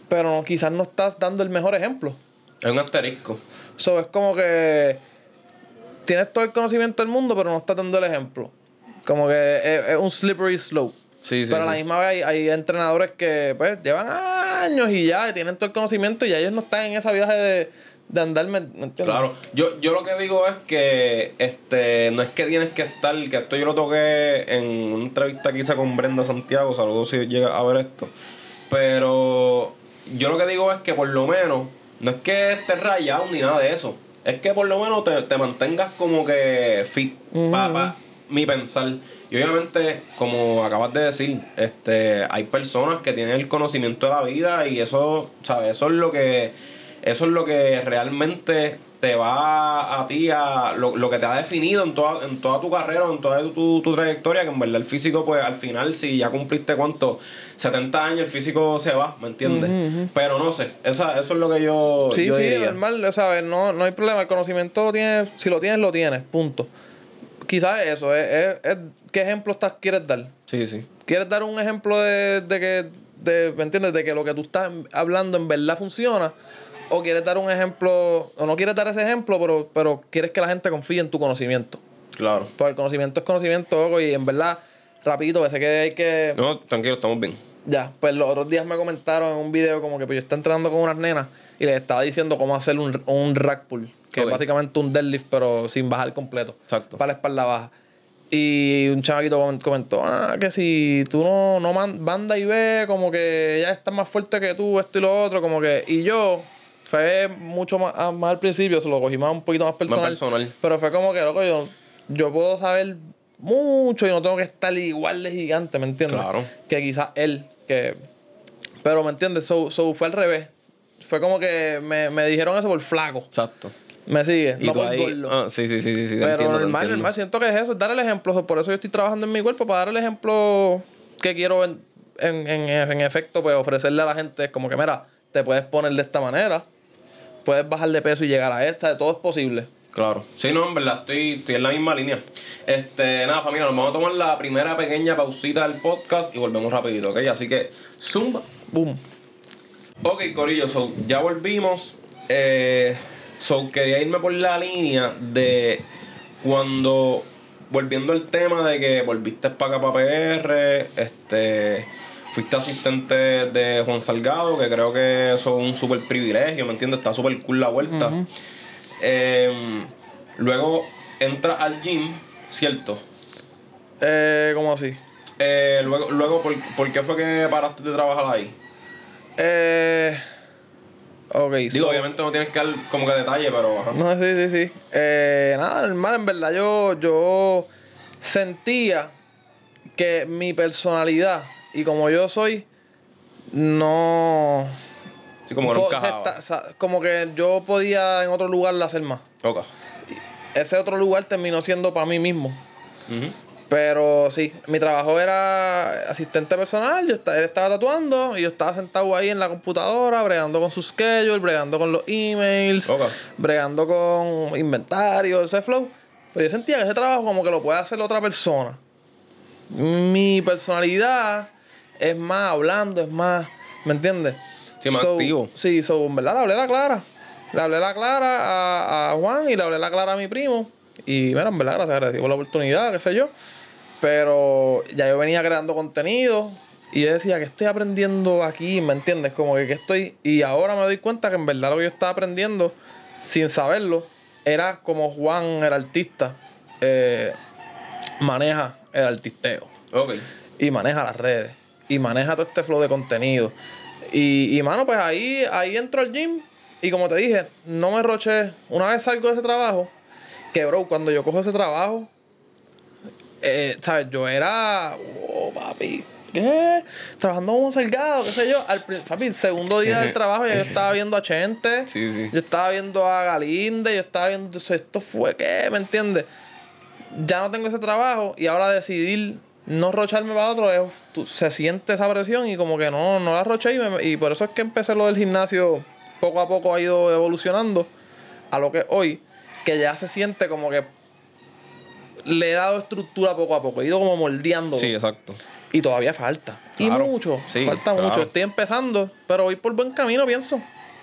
pero quizás no estás dando el mejor ejemplo. Es un asterisco. So, es como que tienes todo el conocimiento del mundo, pero no estás dando el ejemplo. Como que es, un slippery slope. Sí, sí, pero a la misma vez hay, entrenadores que pues llevan años y ya tienen todo el conocimiento y ya ellos no están en esa viaje de de andarme. Claro, yo, yo lo que digo es que este no es que tienes que estar, que esto yo lo toqué en una entrevista que hice con Brenda Santiago, saludos si llega a ver esto. Pero yo lo que digo es que por lo menos, no es que estés rayado ni nada de eso. Es que por lo menos te, mantengas como que fit, para mi pensar. Y obviamente, como acabas de decir, este, hay personas que tienen el conocimiento de la vida y eso, ¿sabes? Eso es lo que eso es lo que realmente te va a ti a lo, que te ha definido en toda, en toda tu carrera, en toda tu, trayectoria, que en verdad el físico, pues al final, si ya cumpliste cuánto, 70 años, el físico se va, ¿me entiendes? Pero no sé, esa, eso es lo que yo. Sí, sí, normal, o sea, no, no hay problema, el conocimiento lo tienes, si lo tienes, lo tienes, punto. Quizás eso, es, es, ¿qué ejemplo estás, quieres dar? Sí, sí. ¿Quieres dar un ejemplo de, de que, de, ¿me entiendes? De que lo que tú estás hablando en verdad funciona o quieres dar un ejemplo, o no quieres dar ese ejemplo, pero, pero quieres que la gente confíe en tu conocimiento. Claro. Porque el conocimiento es conocimiento, y en verdad, rapidito, que que hay que... No, tranquilo, estamos bien. Ya, pues los otros días me comentaron en un video como que pues yo estaba entrando con unas nenas y les estaba diciendo cómo hacer un, un rack pull, que es básicamente un deadlift, pero sin bajar completo. Exacto. Para la espalda baja. Y un chamaquito comentó, ah, que si tú no, no banda y ve, como que ya estás más fuerte que tú, esto y lo otro, como que... Y yo, fue mucho más, ah, más, al principio, se lo cogí más un poquito más personal. personal. Pero fue como que, loco, yo, yo puedo saber mucho y no tengo que estar igual de gigante, ¿me entiendes? Claro. Que quizás él, que... Pero, ¿me entiendes? So, so, fue al revés. Fue como que me, me dijeron eso por flaco. Exacto. Me sigue, no por gordo. Ah, sí, sí, sí, sí. Pero normal, normal. Siento que es eso, dar el ejemplo. Por eso yo estoy trabajando en mi cuerpo, para dar el ejemplo que quiero en, en, en, en efecto, pues ofrecerle a la gente. Es como que, mira, te puedes poner de esta manera puedes bajar de peso y llegar a esta, todo es posible. Claro. Sí, no, en verdad, estoy, estoy en la misma línea. Este, nada, familia, nos vamos a tomar la primera pequeña pausita del podcast y volvemos rapidito, ¿ok? Así que, zumba. Boom. Ok, Corillo, so, ya volvimos. Eh, so, quería irme por la línea de cuando, volviendo al tema de que volviste para acá para PR, este Fuiste asistente de Juan Salgado, que creo que eso es un súper privilegio, ¿me entiendes? Está súper cool la vuelta. Em, luego entra al gym, ¿cierto? Eh, ¿Cómo así? Eh, luego, luego ¿por, qué fue que paraste de trabajar ahí? Eh... Ok, Digo, obviamente no tienes que dar como que detalle, pero... No, sí, sí, sí. Eh, nada, normal, en verdad yo, yo sentía que mi personalidad y como yo soy, no. Sí, como, como que yo podía en otro lugar hacer más. Ok. Ese otro lugar terminó siendo para mí mismo. Pero sí, mi trabajo era asistente personal, yo estaba, él estaba tatuando y yo estaba sentado ahí en la computadora, bregando con su schedule, bregando con los emails, bregando con inventario, ese flow. Pero yo sentía que ese trabajo como que lo puede hacer otra persona. Mi personalidad es más hablando, es más, ¿me entiendes? Sí, más activo. Sí, so, en verdad le hablé la clara. Le hablé la clara a, a Juan y le hablé la clara a mi primo. Y mira, en verdad, gracias, agradecido por la oportunidad, qué sé yo. Pero ya yo venía creando contenido y yo decía que estoy aprendiendo aquí, ¿me entiendes? Como que, que estoy. Y ahora me doy cuenta que en verdad lo que yo estaba aprendiendo, sin saberlo, era como Juan, el artista, eh, maneja el artisteo. Ok. Y maneja las redes. Y maneja todo este flow de contenido. Y, y mano, pues ahí, ahí entro al gym. Y como te dije, no me roché. Una vez salgo de ese trabajo, que bro, cuando yo cojo ese trabajo, eh, ¿sabes? Yo era, oh, papi, ¿qué? Trabajando como salgado, qué sé yo. Al, papi, el segundo día del <laughs> trabajo ya yo estaba viendo a Chente, sí, sí. yo estaba viendo a Galinde, yo estaba viendo, esto fue qué, ¿me entiendes? Ya no tengo ese trabajo y ahora decidir no rocharme para otro, se siente esa presión y como que no, no la roché y, y por eso es que empecé lo del gimnasio, poco a poco ha ido evolucionando a lo que hoy, que ya se siente como que le he dado estructura poco a poco. He ido como moldeando. Sí, exacto. Y todavía falta. y mucho. Sí, falta mucho. Estoy empezando, pero voy por buen camino, pienso.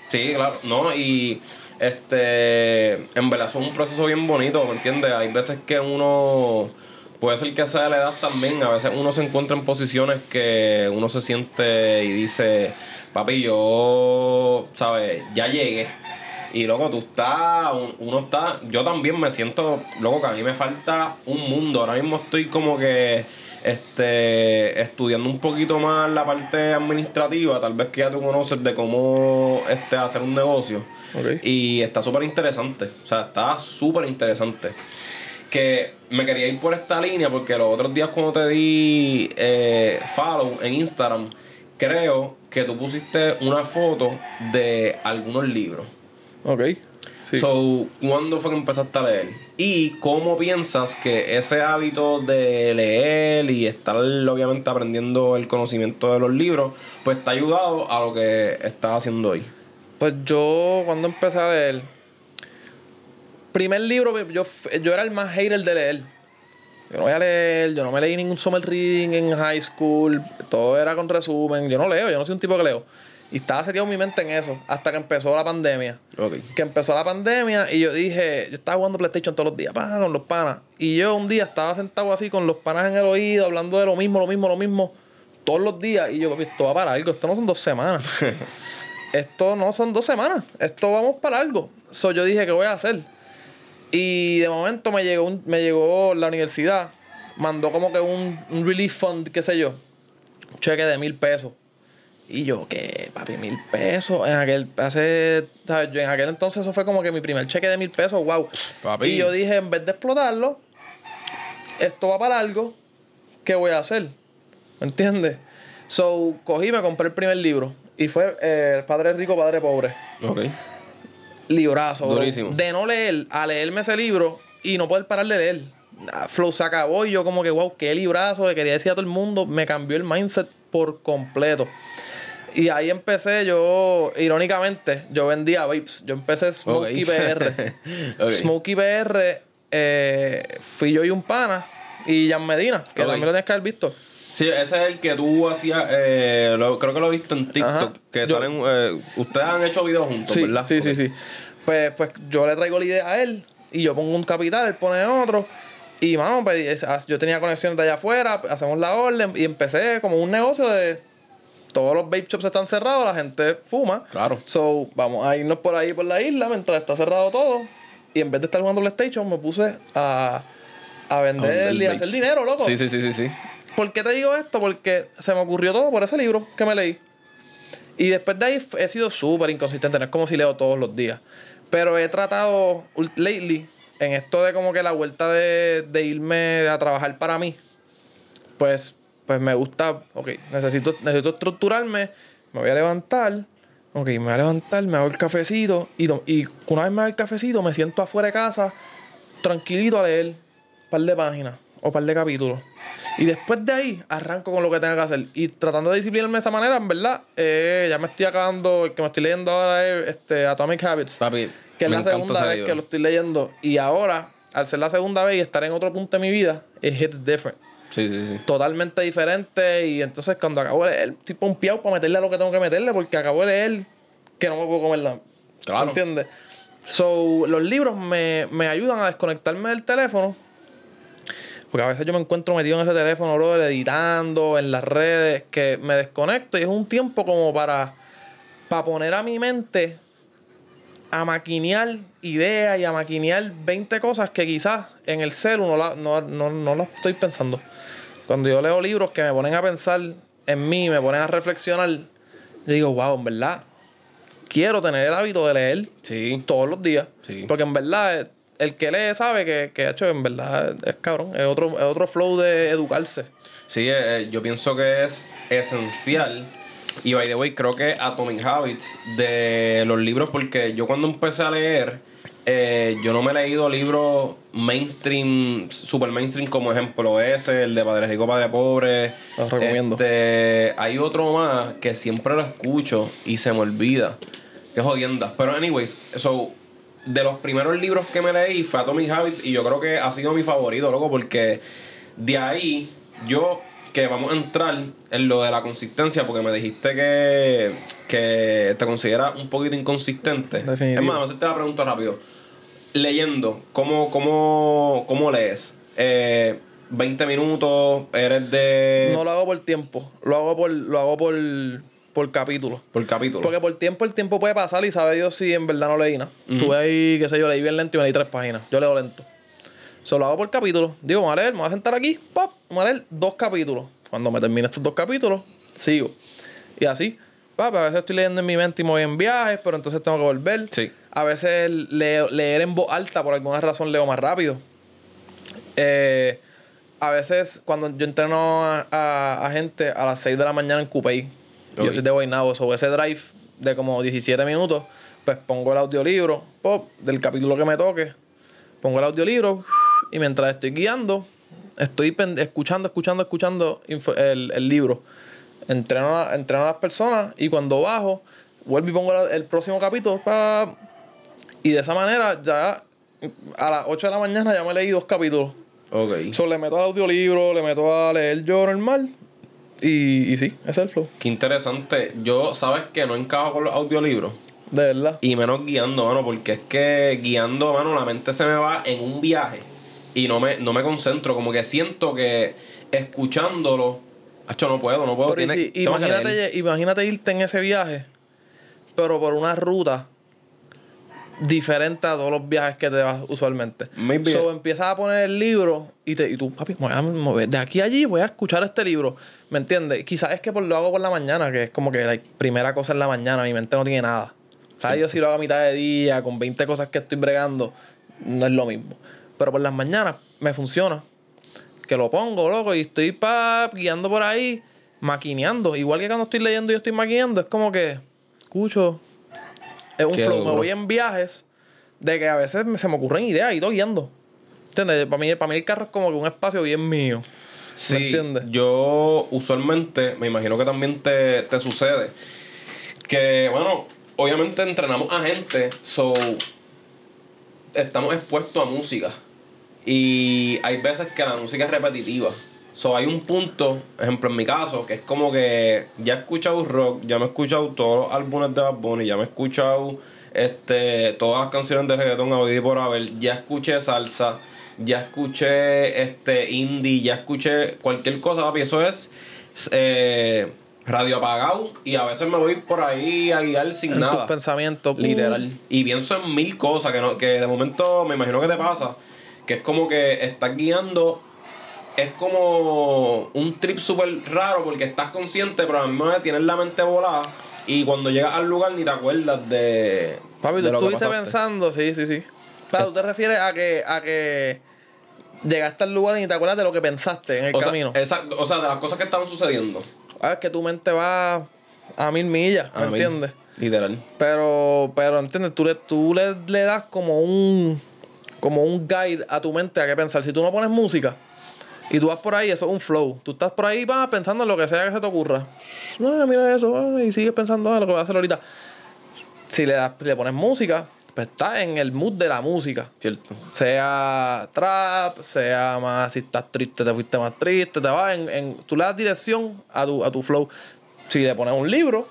Sí, claro. No, y este. En verdad, es un proceso bien bonito, ¿me entiendes? Hay veces que uno. Puede ser que sea de la edad también. A veces uno se encuentra en posiciones que uno se siente y dice, papi, yo, ¿sabes? Ya llegué y luego tú estás, uno está, yo también me siento, loco, que a mí me falta un mundo. Ahora mismo estoy como que este estudiando un poquito más la parte administrativa, tal vez que ya tú conoces de cómo este, hacer un negocio. Y está súper interesante, o sea, está súper interesante. Que me quería ir por esta línea porque los otros días cuando te di eh, follow en Instagram, creo que tú pusiste una foto de algunos libros. Ok. Sí. So, ¿cuándo fue que empezaste a leer? ¿Y cómo piensas que ese hábito de leer y estar obviamente aprendiendo el conocimiento de los libros, pues te ha ayudado a lo que estás haciendo hoy? Pues yo cuando empecé a leer, primer libro, yo, yo era el más hater de leer. Yo no voy a leer, yo no me leí ningún summer reading en high school, todo era con resumen, yo no leo, yo no soy un tipo que leo. Y estaba seteado mi mente en eso hasta que empezó la pandemia. Que empezó la pandemia y yo dije, yo estaba jugando PlayStation todos los días, con los panas. Y yo un día estaba sentado así con los panas en el oído, hablando de lo mismo, lo mismo, lo mismo, todos los días. Y yo, papi, esto va para algo, esto no son dos semanas. <laughs> esto no son dos semanas, esto vamos para algo. So yo dije, ¿qué voy a hacer? Y de momento me llegó, me llegó la universidad, mandó como que un, un relief fund, qué sé yo, un cheque de mil pesos y yo, ¿qué? Papi, mil pesos. En aquel, hace, ¿sabes? Yo en aquel entonces eso fue como que mi primer cheque de mil pesos, wow. Y yo dije, en vez de explotarlo, esto va para algo, ¿qué voy a hacer? ¿Me entiendes? So, cogí me compré el primer libro. Y fue eh, El Padre Rico, Padre Pobre. Ok. Librazo. Durísimo. De no leer, a leerme ese libro y no poder parar de leer. Ah, Flow se acabó y yo como que, wow, qué librazo, le quería decir a todo el mundo. Me cambió el mindset por completo. Y ahí empecé yo, irónicamente, yo vendía vapes. Yo empecé Smokey PR. <laughs> Smokey PR, eh, fui yo y un pana. Y Jan Medina, que también lo tienes que haber visto. Sí, ese es el que tú hacías, eh, creo que lo he visto en TikTok, que salen, eh, ustedes han hecho videos juntos, sí, ¿verdad? Sí, sí, sí. Pues, pues yo le traigo la idea a él y yo pongo un capital, él pone otro. Y, mano, pues, yo tenía conexiones de allá afuera, hacemos la orden y empecé como un negocio de todos los vape shops están cerrados, la gente fuma. Claro. So, vamos a irnos por ahí por la isla mientras está cerrado todo. Y en vez de estar jugando PlayStation, me puse a, a vender y a hacer dinero, loco. Sí, sí, sí, sí, sí. ¿Por qué te digo esto? Porque se me ocurrió todo por ese libro que me leí. Y después de ahí he sido súper inconsistente. No es como si leo todos los días. Pero he tratado lately en esto de como que la vuelta de, irme a trabajar para mí. Pues pues me gusta, ok, necesito, necesito estructurarme, me voy a levantar, ok, me voy a levantar, me hago el cafecito y, y una vez me hago el cafecito me siento afuera de casa, tranquilito a leer un par de páginas. o par de capítulos. Y después de ahí arranco con lo que tenga que hacer. Y tratando de disciplinarme de esa manera, en verdad, eh, ya me estoy acabando. El que me estoy leyendo ahora es este, Atomic Habits. Papi, que es la segunda vez que lo estoy leyendo. Y ahora, al ser la segunda vez y estar en otro punto de mi vida, it hits different. Sí, sí, sí. Totalmente diferente. Y entonces cuando acabo de leer, estoy pompeado para meterle a lo que tengo que meterle, porque acabo de leer que no me puedo comer nada. Claro. ¿Entiendes? So, los libros me, me ayudan a desconectarme del teléfono. Porque a veces yo me encuentro metido en ese teléfono, brother, editando, en las redes, que me desconecto y es un tiempo como para, para poner a mi mente a maquinear ideas y a maquinear 20 cosas que quizás en el celu no, la- no, no, no las estoy pensando. Cuando yo leo libros que me ponen a pensar en mí, me ponen a reflexionar, yo digo, wow, en verdad, quiero tener el hábito de leer Sí. todos los días. Sí. Porque en verdad, el que lee sabe que, que hecho, en verdad, es cabrón. Es otro, es otro flow de educarse. Sí, eh, yo pienso que es esencial. Y by the way, creo que Atomic Habits de los libros, porque yo cuando empecé a leer, eh, yo no me he leído libros mainstream, super mainstream, como ejemplo ese, el de Padre Rico, Padre Pobre. Los recomiendo. Este, hay otro más que siempre lo escucho y se me olvida. Que jodienda. Pero, anyways, so, de los primeros libros que me leí fue Atomic Habits y yo creo que ha sido mi favorito, loco, porque de ahí yo que vamos a entrar en lo de la consistencia porque me dijiste que, que te consideras un poquito inconsistente. Definitivo. Es más, voy a hacerte la pregunta rápido. Leyendo, ¿cómo, cómo, cómo lees? Eh, 20 minutos, eres de... No lo hago por tiempo. Lo hago por, lo hago por, por capítulo. por capítulo. Porque por tiempo el tiempo puede pasar y sabe Dios si en verdad no leí nada. Tuve ahí, qué sé yo, leí bien lento y me leí tres páginas. Yo leo lento. Solo hago por capítulo. Digo, voy a leer, me voy a sentar aquí, pop, voy a leer dos capítulos. Cuando me termine estos dos capítulos, sigo. Y así. Papi, a veces estoy leyendo en mi mente y me voy en viajes, pero entonces tengo que volver. Sí. A veces leo- leer en voz alta, por alguna razón leo más rápido. Eh, a veces cuando yo entreno a, a- a gente a las 6 de la mañana en Coupey, Ok. yo soy de Guaynabo, sobre ese drive de como 17 minutos, pues pongo el audiolibro, pop, del capítulo que me toque, pongo el audiolibro y mientras estoy guiando, estoy escuchando, escuchando, escuchando el, el libro. Entreno a, entreno a las personas y cuando bajo, vuelvo y pongo la- el próximo capítulo. pa, y de esa manera ya a las 8 de la mañana ya me leí dos capítulos. Ok. So, le meto al audiolibro, le meto a leer yo normal. Y, y sí, ese es el flow. Qué interesante. Yo, ¿sabes que No encajo con los audiolibros. De verdad. Y menos guiando, mano, porque es que guiando, mano, la mente se me va en un viaje y no me, no me concentro. Como que siento que escuchándolo, Hacho, no puedo, no puedo. Pero y si- imagínate, imagínate irte en ese viaje, pero por una ruta diferente a todos los viajes que te vas usualmente. Maybe- So, empiezas a poner el libro y, te, y tú, papi, voy a mover de aquí a allí, voy a escuchar este libro. ¿Me entiendes? Quizás es que por, lo hago por la mañana, que es como que la primera cosa en la mañana, mi mente no tiene nada. ¿Sabes? Yo si lo hago a mitad de día, con 20 cosas que estoy bregando, no es lo mismo. Pero por las mañanas me funciona que lo pongo, loco, y estoy pa, guiando por ahí, maquineando. Igual que cuando estoy leyendo y estoy maquineando, es como que escucho. Es un Qué flow. duro. Me voy en viajes de que a veces se me ocurren ideas y estoy guiando. ¿Entiendes? Para mí, para mí el carro es como que un espacio bien mío. Sí, ¿Me entiendes? yo usualmente, me imagino que también te, te sucede, que bueno, obviamente entrenamos a gente, so estamos expuestos a música. Y hay veces que la música es repetitiva. So hay un punto, ejemplo en mi caso, que es como que ya he escuchado rock, ya me he escuchado todos los álbumes de Bad Bunny, ya me he escuchado este, todas las canciones de reggaetón a y por haber, ya escuché salsa, ya escuché este indie, ya escuché cualquier cosa, papi, eso es eh, radio apagado y a veces me voy por ahí a guiar sin En tus nada. pensamientos. Literal. Y pienso en mil cosas que, no, que de momento me imagino que te pasa. Que es como que estás guiando. Es como un trip súper raro porque estás consciente, pero a la misma vez tienes la mente volada. Y cuando llegas al lugar ni te acuerdas de. Papi, de tú lo estuviste pensando, sí, sí, sí. Pero tú te refieres a que, a que llegaste al lugar y ni te acuerdas de lo que pensaste en el O sea, camino. exacto, o sea, de las cosas que estaban sucediendo. Ah, es que tu mente va a mil millas, ¿me entiendes? Literal. Pero, pero entiendes, tú le, tú le, le das como un como un guide a tu mente a qué pensar. Si tú no pones música, Y tú vas por ahí, eso es un flow. Tú estás por ahí, vas pensando en lo que sea que se te ocurra. Ah, mira eso, ah, y sigues pensando en lo que vas a hacer ahorita. Si le, das, le pones música, pues estás en el mood de la música. Cierto. Sea trap, sea más, si estás triste, te fuiste más triste, te vas en, en tú le das dirección a tu, a tu flow. Si le pones un libro,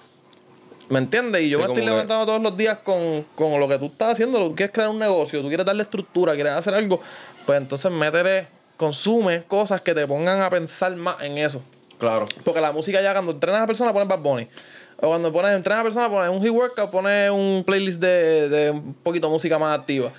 ¿me entiendes? Y yo Sí, me estoy que- levantando todos los días con, con lo que tú estás haciendo, tú quieres crear un negocio, tú quieres darle estructura, quieres hacer algo, pues entonces métele, consume cosas que te pongan a pensar más en eso. Claro. Porque la música ya cuando entrenas a la persona pones Bad Bunny. O cuando pones, entrenas a la persona pones un hit workout, pones un playlist de, de un poquito de música más activa.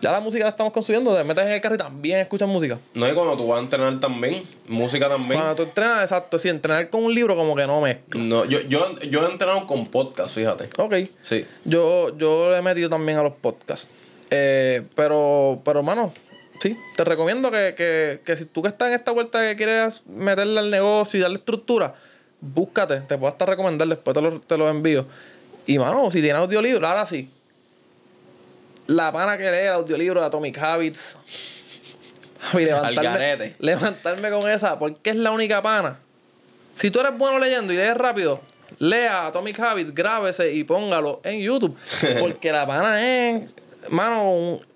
Ya la música la estamos construyendo, te metes en el carro y también escuchas música. No es cuando tú vas a entrenar también, música también. Cuando tú entrenas, exacto, sí, entrenar con un libro como que no mezcla. No, yo, yo, yo he entrenado con podcast, fíjate. Ok. Sí. Yo, yo le he metido también a los podcasts. Eh, pero, pero, hermano, sí, te recomiendo que, que, que si tú que estás en esta vuelta que quieres meterle al negocio y darle estructura, búscate, te puedo hasta recomendar, después te lo, te lo envío. Y, mano, si tienes audiolibro, ahora sí. La pana que lee el audiolibro de Atomic Habits. <laughs> Y levantarme, levantarme con esa, porque es la única pana. Si tú eres bueno leyendo y lees rápido, lea Atomic Habits, grábese y póngalo en YouTube. <laughs> Porque la pana es, mano, un.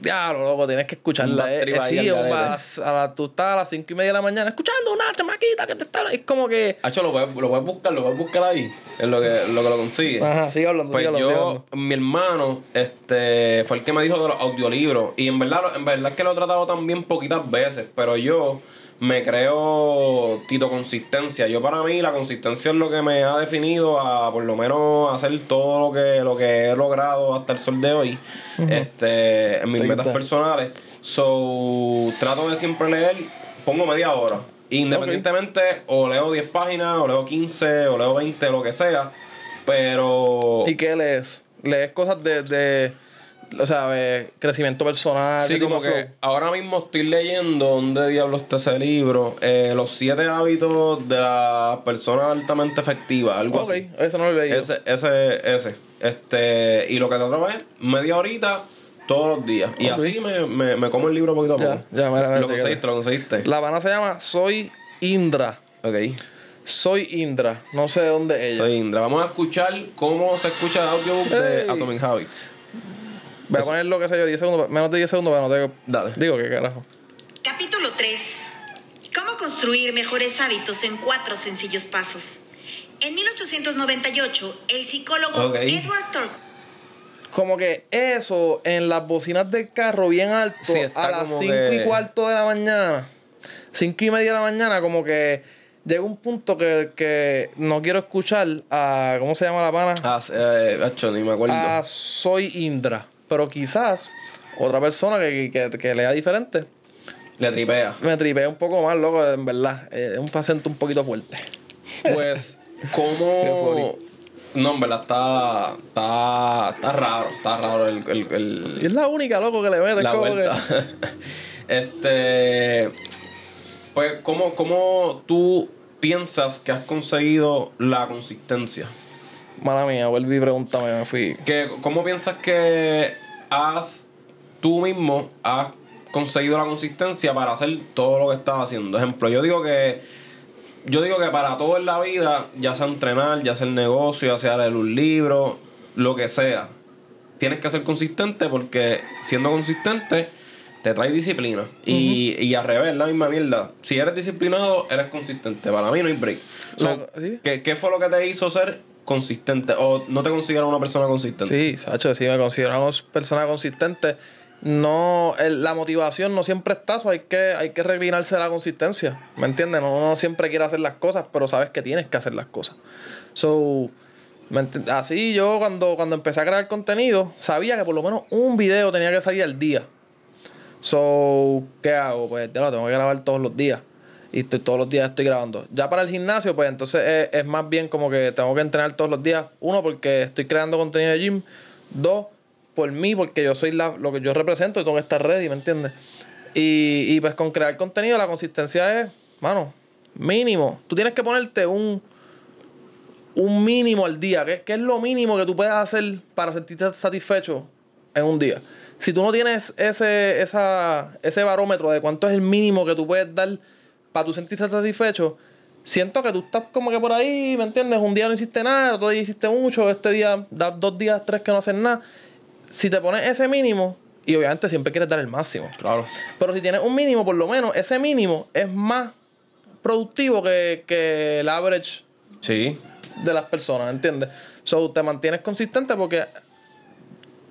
Diablo, loco, tienes que escucharla. Un eh, eh, sí, a la- tú estás a las cinco y media de la mañana escuchando una chamaquita que te está. Es como que. Hacho, lo puedes, lo puedes buscar, lo puedes buscar ahí. Es lo que lo, que lo consigue. Ajá, sigue hablando, Pues sigue hablando, yo, hablando. mi hermano, este, fue el que me dijo de los audiolibros. Y en verdad, en verdad es que lo he tratado también poquitas veces. Pero yo me creo Tito Consistencia. Yo para mí la consistencia es lo que me ha definido a por lo menos hacer todo lo que, lo que he logrado hasta el sol de hoy. Este, en mis metas personales. So, trato de siempre leer, pongo media hora. Independientemente, o leo 10 páginas, o leo 15, o leo 20, lo que sea. Pero. ¿Y qué lees? ¿Lees cosas de. de o sea, de crecimiento personal? Sí, como que flow? ahora mismo estoy leyendo, ¿dónde diablo está ese libro? Eh, los siete hábitos de las personas altamente efectivas, algo Ok, así. eso no lo he leído. Ese, ese, ese. Este, y lo que trato es media horita todos los días. Y así me, me, me como el libro poquito a Ya, poco. ya, mira, mira, lo conseguiste, lo conseguiste. La pana se llama Soy Indra. Ok. Soy Indra. No sé de dónde ella. Soy Indra. Vamos a escuchar cómo se escucha el audiobook de. Atomic Habits. Voy a poner lo que sé yo, 10 segundos, menos de 10 segundos para no tengo. Dale. Digo, ¿qué carajo? Capítulo 3. ¿Cómo construir mejores hábitos en cuatro sencillos pasos? En 1898, el psicólogo Ok. Edward Thorpe Como que eso en las bocinas del carro bien alto Sí, a las como 5 que- y cuarto de la mañana, 5 y media de la mañana, como que llega un punto que, que no quiero escuchar a. ¿Cómo se llama la pana? Ah, eh, acho, ni me acuerdo. a Soy Indra. Pero quizás otra persona que, que, que lea diferente Le tripea. me tripea un poco más, loco, en verdad. Eh, Es un acento un poquito fuerte. Pues, <laughs> Qué ¿cómo...? No, en verdad está, está, está raro, está raro el, el, el- Y es la única, loco, que le mete. la como que- vuelta. <laughs> este, pues, ¿cómo, ¿cómo tú piensas que has conseguido la consistencia? Mala mía, vuelví y pregúntame, me fui. Que, ¿Cómo piensas que has, tú mismo, has conseguido la consistencia para hacer todo lo que estás haciendo? Ejemplo, yo digo que yo digo que para todo en la vida, ya sea entrenar, ya sea el negocio, ya sea leer un libro, lo que sea, tienes que ser consistente porque siendo consistente te trae disciplina. y, y al revés, la misma mierda. Si eres disciplinado, eres consistente. Para mí no hay break. So, La- ¿sí? ¿qué, qué fue lo que te hizo ser consistente? ¿O no te consideras una persona consistente? Sí, Sacho, sí, me consideramos persona consistente. No, el- la motivación no siempre está, so hay que, hay que reclinarse la consistencia. ¿Me entiendes? No, siempre quiere hacer las cosas, pero sabes que tienes que hacer las cosas. So, ¿me así yo cuando, cuando empecé a crear contenido, sabía que por lo menos un video tenía que salir al día. So, ¿qué hago? Pues ya lo tengo que grabar todos los días. Y estoy, todos los días estoy grabando. Ya para el gimnasio, pues entonces es, es más bien como que tengo que entrenar todos los días. Uno, porque estoy creando contenido de gym. Dos, por mí, porque yo soy la, lo que yo represento y tengo que estar ready, ¿me entiendes? Y, y pues con crear contenido la consistencia es, mano, mínimo. Tú tienes que ponerte un, un mínimo al día. ¿Qué, qué es lo mínimo que tú puedes hacer para sentirte satisfecho en un día? si tú no tienes ese, esa, ese barómetro de cuánto es el mínimo que tú puedes dar para tú sentirse satisfecho, siento que tú estás como que por ahí, ¿me entiendes? Un día no hiciste nada, otro día hiciste mucho, este día, das dos días, tres que no haces nada. Si te pones ese mínimo, y obviamente siempre quieres dar el máximo. Claro. Pero si tienes un mínimo, por lo menos, ese mínimo es más productivo que, que el average Sí. de las personas, ¿entiendes? So, te mantienes consistente porque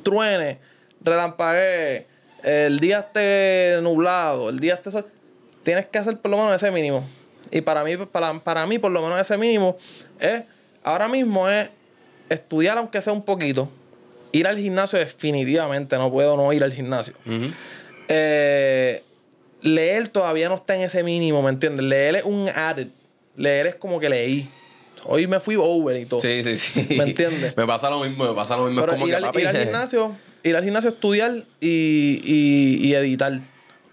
truene, relampaguee, el día esté nublado, el día esté sol, tienes que hacer por lo menos ese mínimo. Y para mí, para, para mí, por lo menos ese mínimo es, ahora mismo es estudiar aunque sea un poquito. Ir al gimnasio definitivamente, no puedo no ir al gimnasio. Eh, leer todavía no está en ese mínimo, ¿me entiendes? Leer es un added. Leer es como que leí. Hoy me fui over y todo. Sí, sí, sí. ¿Me entiendes? <laughs> me pasa lo mismo, me pasa lo mismo. Pero es como ir, que al, papi. ir al <laughs> gimnasio, ir al gimnasio, estudiar y, y, y editar.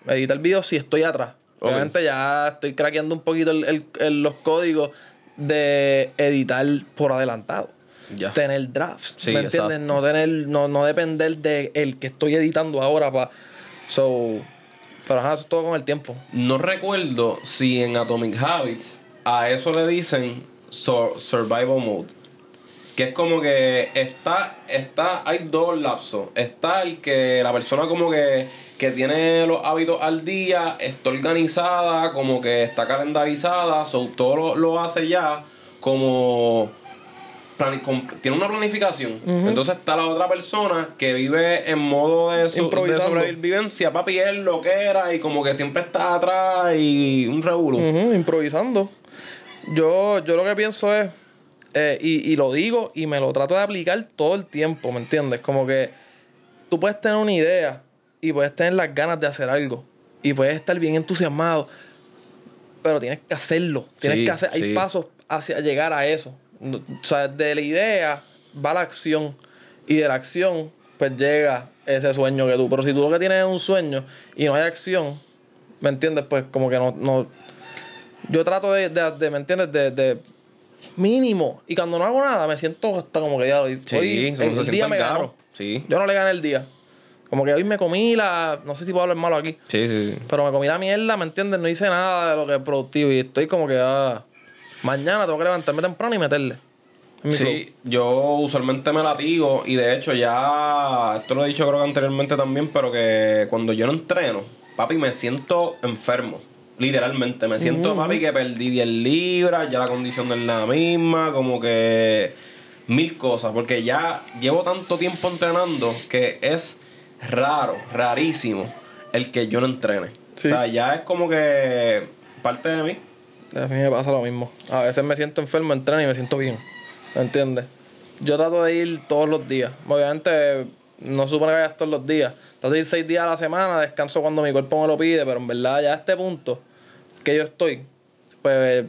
Editar videos si estoy atrás. Obviamente ya estoy craqueando un poquito el- el- el- los códigos de editar por adelantado. Ya. Tener drafts. Sí, ¿Me entiendes? exacto. No tener, no, no depender de el que estoy editando ahora para. So. Pero ajá, eso es todo con el tiempo. No recuerdo si en Atomic Habits a eso le dicen sur- survival mode. Que es como que está, está, hay dos lapsos. Está el que la persona como que, que tiene los hábitos al día, está organizada, como que está calendarizada, so, todo lo, lo hace ya como plani- con- tiene una planificación. Entonces está la otra persona que vive en modo de, su- de sobrevivencia. Papi, él lo que era y como que siempre está atrás y un revuelo. Improvisando. Yo, yo lo que pienso es, eh, y, y lo digo y me lo trato de aplicar todo el tiempo, ¿me entiendes? Como que tú puedes tener una idea y puedes tener las ganas de hacer algo y puedes estar bien entusiasmado, pero tienes que hacerlo. Tienes Sí, que hacer, hay sí. pasos hacia llegar a eso. O sea, de la idea va la acción y de la acción pues llega ese sueño que tú. Pero si tú lo que tienes es un sueño y no hay acción, ¿me entiendes? Pues como que no... no yo trato de, de, de, ¿me entiendes? De, de mínimo. Y cuando no hago nada, me siento hasta como que ya hoy, Sí, el, el día me ganó. Sí. Yo no le gané el día. Como que hoy me comí la... No sé si puedo hablar malo aquí. Sí, sí, sí. Pero me comí la mierda, ¿me entiendes? No hice nada de lo que es productivo. Y estoy como que... ah, mañana tengo que levantarme temprano y meterle. Sí, yo usualmente me latigo y de hecho ya, esto lo he dicho creo que anteriormente también, pero que cuando yo no entreno, papi, me siento enfermo. Literalmente, me siento, papi, que perdí 10 libras, ya la condición no es la misma, como que mil cosas, porque ya llevo tanto tiempo entrenando que es raro, rarísimo el que yo no entrene. Sí. O sea, ya es como que parte de mí. A mí me pasa lo mismo. A veces me siento enfermo, entreno y me siento bien. ¿Me entiendes? Yo trato de ir todos los días. Obviamente, no supone que vaya todos los días. Trato de ir seis días a la semana, descanso cuando mi cuerpo me lo pide, pero en verdad ya a este punto que yo estoy, pues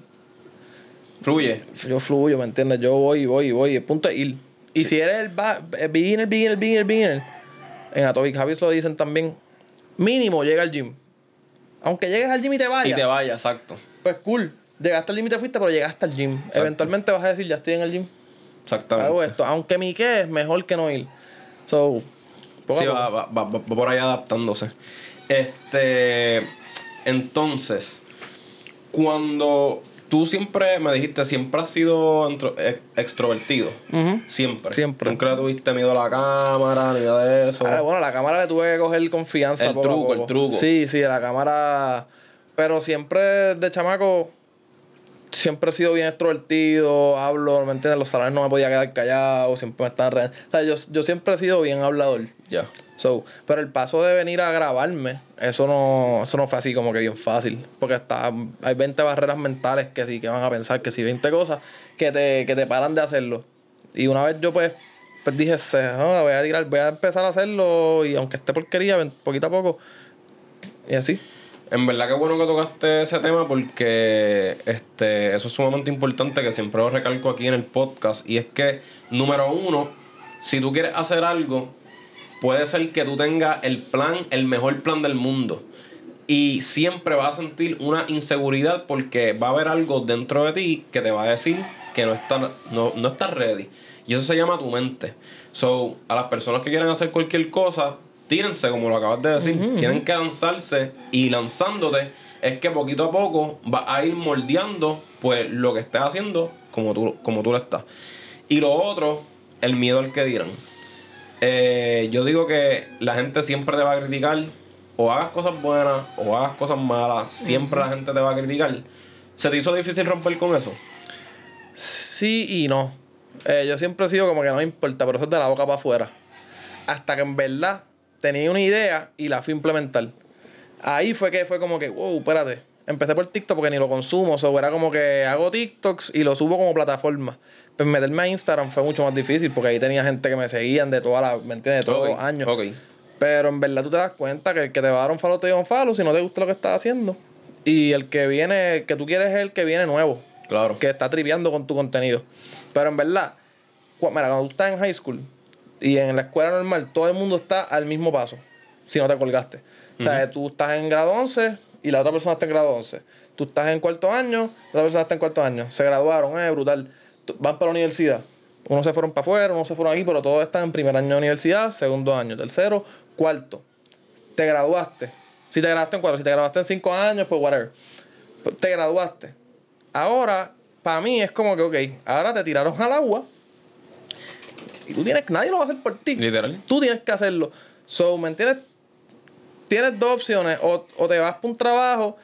Fluye. yo fluyo, ¿me entiendes? Yo voy, voy, voy. El punto es ir. Y si eres el, ba- el beginner, beginner, beginner, beginner, en Atomic Habits lo dicen también, mínimo llega al gym. Aunque llegues al gym y te vayas, Y te vaya, exacto. pues cool. Llegaste al gym y te fuiste, pero llegaste al gym. Eventualmente vas a decir, ya estoy en el gym. Exactamente. Hago esto. Aunque mi qué es mejor que no ir. So, Sí, va, va, va- va por ahí adaptándose. Este. Entonces, cuando tú siempre me dijiste, siempre has sido entro- ex- extrovertido. Siempre. Siempre. Nunca tuviste miedo a la cámara, ni nada de eso. Ah, bueno, la cámara le tuve que coger confianza. El poco a truco, poco. el truco. Sí, sí, la cámara. Pero siempre de chamaco, siempre he sido bien extrovertido, hablo, ¿me entiendes? Los salones no me podía quedar callado, siempre me estaban re... O sea, yo, yo siempre he sido bien hablador. Ya. So, pero el paso de venir a grabarme, eso no, eso no fue así como que bien fácil. Porque está, hay 20 barreras mentales que sí, que van a pensar que sí, 20 cosas que te, que te paran de hacerlo. Y una vez yo pues, pues dije, "Se- no, voy a tirar, voy a empezar a hacerlo y aunque esté porquería, poquito a poco. Y así. En verdad que bueno que tocaste ese tema porque este, eso es sumamente importante que siempre lo recalco aquí en el podcast. Y es que, número uno, si tú quieres hacer algo, puede ser que tú tengas el plan, el mejor plan del mundo. Y siempre vas a sentir una inseguridad porque va a haber algo dentro de ti que te va a decir que no estás no, no estás ready. Y eso se llama tu mente. So, a las personas que quieran hacer cualquier cosa, tírense, como lo acabas de decir. Tienen que lanzarse y lanzándote es que poquito a poco vas a ir moldeando pues lo que estés haciendo como tú, como tú lo estás. Y lo otro, el miedo al que dirán. Eh, yo digo que la gente siempre te va a criticar, o hagas cosas buenas o hagas cosas malas, siempre la gente te va a criticar. ¿Se te hizo difícil romper con eso? Sí y no. Eh, yo siempre he sido como que no me importa, pero eso es de la boca para afuera. Hasta que en verdad tenía una idea y la fui a implementar. Ahí fue que fue como que, wow, espérate. Empecé por TikTok porque ni lo consumo, o sea, era como que hago TikToks y lo subo como plataforma. Pero meterme a Instagram fue mucho más difícil porque ahí tenía gente que me seguían de toda la, ¿me entiendes? De todos los años. Pero en verdad tú te das cuenta que el que te va a dar un follow te un follow si no te gusta lo que estás haciendo. Y el que viene, el que tú quieres es el que viene nuevo. Claro. Que está triviando con tu contenido. Pero en verdad, mira, cuando tú estás en high school y en la escuela normal, todo el mundo está al mismo paso. Si no te colgaste. O sea, tú estás en grado 11 y la otra persona está en grado 11. Tú estás en cuarto año, la otra persona está en cuarto año. Se graduaron, es brutal. Van para la universidad. Unos se fueron para afuera, unos se fueron aquí, pero todos están en primer año de universidad, segundo año, tercero, cuarto. Te graduaste. Si te graduaste en cuatro, si te graduaste en cinco años, pues whatever. Te graduaste. Ahora, para mí es como que, ok, ahora te tiraron al agua. Y tú tienes, nadie lo va a hacer por ti. Literal. Tú tienes que hacerlo. So, ¿me entiendes? Tienes dos opciones. O, te vas para un trabajo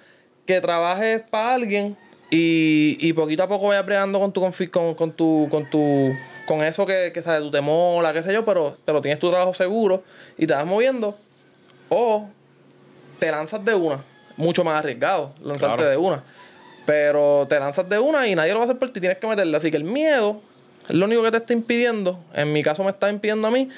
que trabajes para alguien y, y, poquito a poco vayas bregando con tu, con, con tu, con tu, con eso que, que sabes, tú te mola, qué sé yo, pero, pero tienes tu trabajo seguro y te vas moviendo. O te lanzas de una, mucho más arriesgado, lanzarte de una. Pero te lanzas de una y nadie lo va a hacer por ti, tienes que meterle. Así que el miedo es lo único que te está impidiendo. En mi caso me está impidiendo a mí.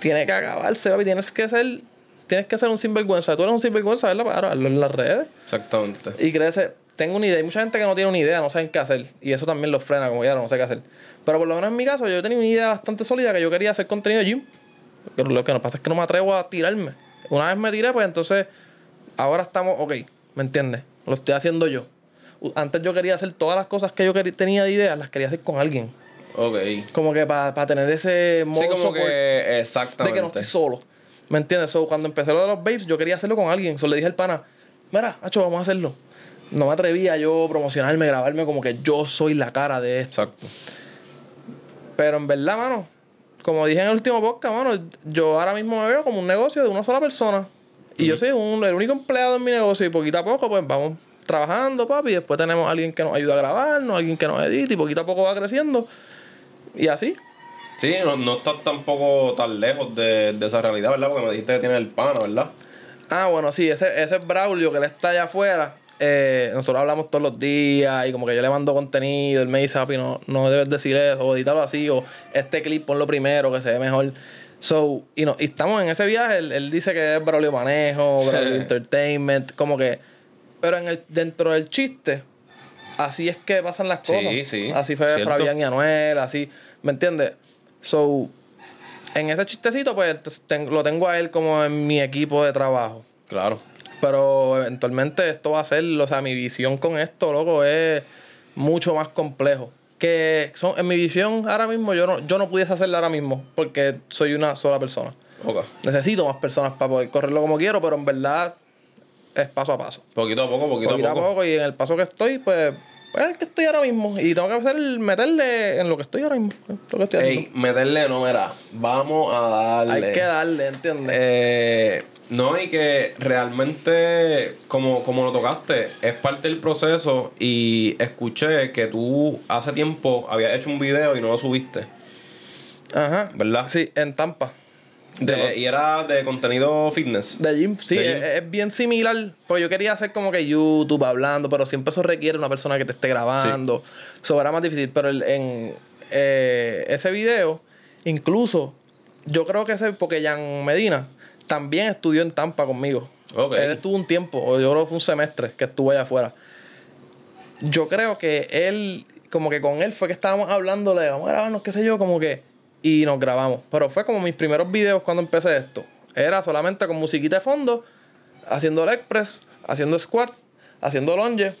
Tiene que acabarse, papi. Tienes que ser, tienes que ser un sinvergüenza. Tú eres un sinvergüenza, ¿verdad? Para en las redes. Exactamente. Y crece. Tengo una idea. Hay mucha gente que no tiene una idea, no saben qué hacer. Y eso también los frena, como ya no sé qué hacer. Pero por lo menos en mi caso, yo tenía una idea bastante sólida que yo quería hacer contenido de gym. Pero lo que nos pasa es que no me atrevo a tirarme. Una vez me tiré, pues entonces ahora estamos, ok, ¿me entiendes? Lo estoy haciendo yo. Antes yo quería hacer todas las cosas que yo tenía de ideas, las quería hacer con alguien. Ok. Como que para tener ese modo sí, como que exactamente. de que no estoy solo. ¿Me entiendes? cuando empecé lo de los babes, yo quería hacerlo con alguien. Solo le dije al pana, mira, Hacho, vamos a hacerlo. No me atrevía yo a promocionarme, grabarme como que yo soy la cara de esto. Exacto. Pero en verdad, mano, como dije en el último podcast, mano, yo ahora mismo me veo como un negocio de una sola persona. Y yo soy un, el único empleado en mi negocio y poquito a poco, pues vamos trabajando, papi. Y después tenemos a alguien que nos ayuda a grabarnos, alguien que nos edita y poquito a poco va creciendo. Y así. Sí, no, no estás tampoco tan lejos de, de, esa realidad, ¿verdad? Porque me dijiste que tiene el pana, ¿verdad? Ah, bueno, sí, ese, ese Braulio que él está allá afuera. Eh, nosotros hablamos todos los días y como que yo le mando contenido, él me dice, papi, no, no debes decir eso, o editarlo así, o este clip ponlo primero, que se ve mejor. So, y, no, y estamos en ese viaje, él, dice que es Braulio Manejo, Braulio <laughs> Entertainment, como que... Pero en el, dentro del chiste, así es que pasan las cosas. Sí, sí. Así fue Fabián y Anuel, así, ¿me entiendes? So, en ese chistecito, pues lo tengo a él como en mi equipo de trabajo. Claro. Pero eventualmente esto va a ser, o sea, mi visión con esto, loco, es mucho más complejo. Que son, en mi visión ahora mismo yo no, yo no pudiese hacerlo ahora mismo porque soy una sola persona. Necesito más personas para poder correrlo como quiero, pero en verdad es paso a paso. Poquito a poco, poquito, poquito a poco. Y en el paso que estoy, pues es el que estoy ahora mismo. Y tengo que hacer meterle en lo que estoy ahora mismo. Lo que estoy Ey, meterle no, era. Vamos a darle. Hay que darle, ¿entiendes? Eh, no, y que realmente, como, como lo tocaste, es parte del proceso. Y escuché que tú hace tiempo habías hecho un video y no lo subiste. Ajá. ¿Verdad? Sí, en Tampa. Y era de contenido fitness. De gym, sí, Es, bien similar. Pues yo quería hacer como que YouTube hablando, pero siempre eso requiere una persona que te esté grabando. Eso era más difícil. Pero en eh, ese video, incluso, yo creo que ese, porque Jan Medina también estudió en Tampa conmigo. Él estuvo un tiempo, o yo creo que fue un semestre que estuvo allá afuera. Yo creo que él, como que con él fue que estábamos hablando de vamos a grabarnos, qué sé yo, como que. Y nos grabamos. Pero fue como mis primeros videos cuando empecé esto. Era solamente con musiquita de fondo, haciendo el express, haciendo squats, haciendo longe.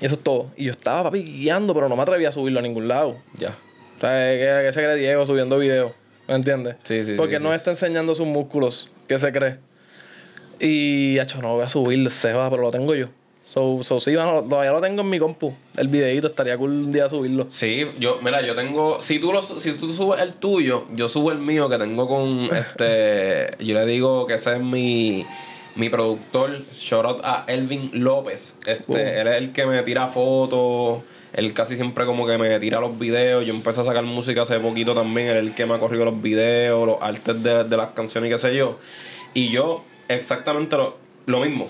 Y eso es todo. Y yo estaba, papi, guiando, pero no me atrevía a subirlo a ningún lado. Ya. O sea, que, se cree Diego subiendo videos. ¿Me entiendes? Sí, sí, Porque sí, no sí. está enseñando sus músculos, ¿qué se cree? Y, hecho, no voy a subir Seba, pero lo tengo yo. So, so sí, mano, todavía lo tengo en mi compu. El videito, estaría cool un día subirlo. Sí, yo, mira, yo tengo, si tú lo, si tú subes el tuyo, yo subo el mío que tengo con <laughs> este, yo le digo que ese es mi, mi productor, shout out a Elvin López, este, Wow. él es el que me tira fotos, él casi siempre como que me tira los videos, yo empecé a sacar música hace poquito también, él es el que me ha corrido los videos, los artes de, de las canciones y qué sé yo, y yo exactamente lo, lo mismo.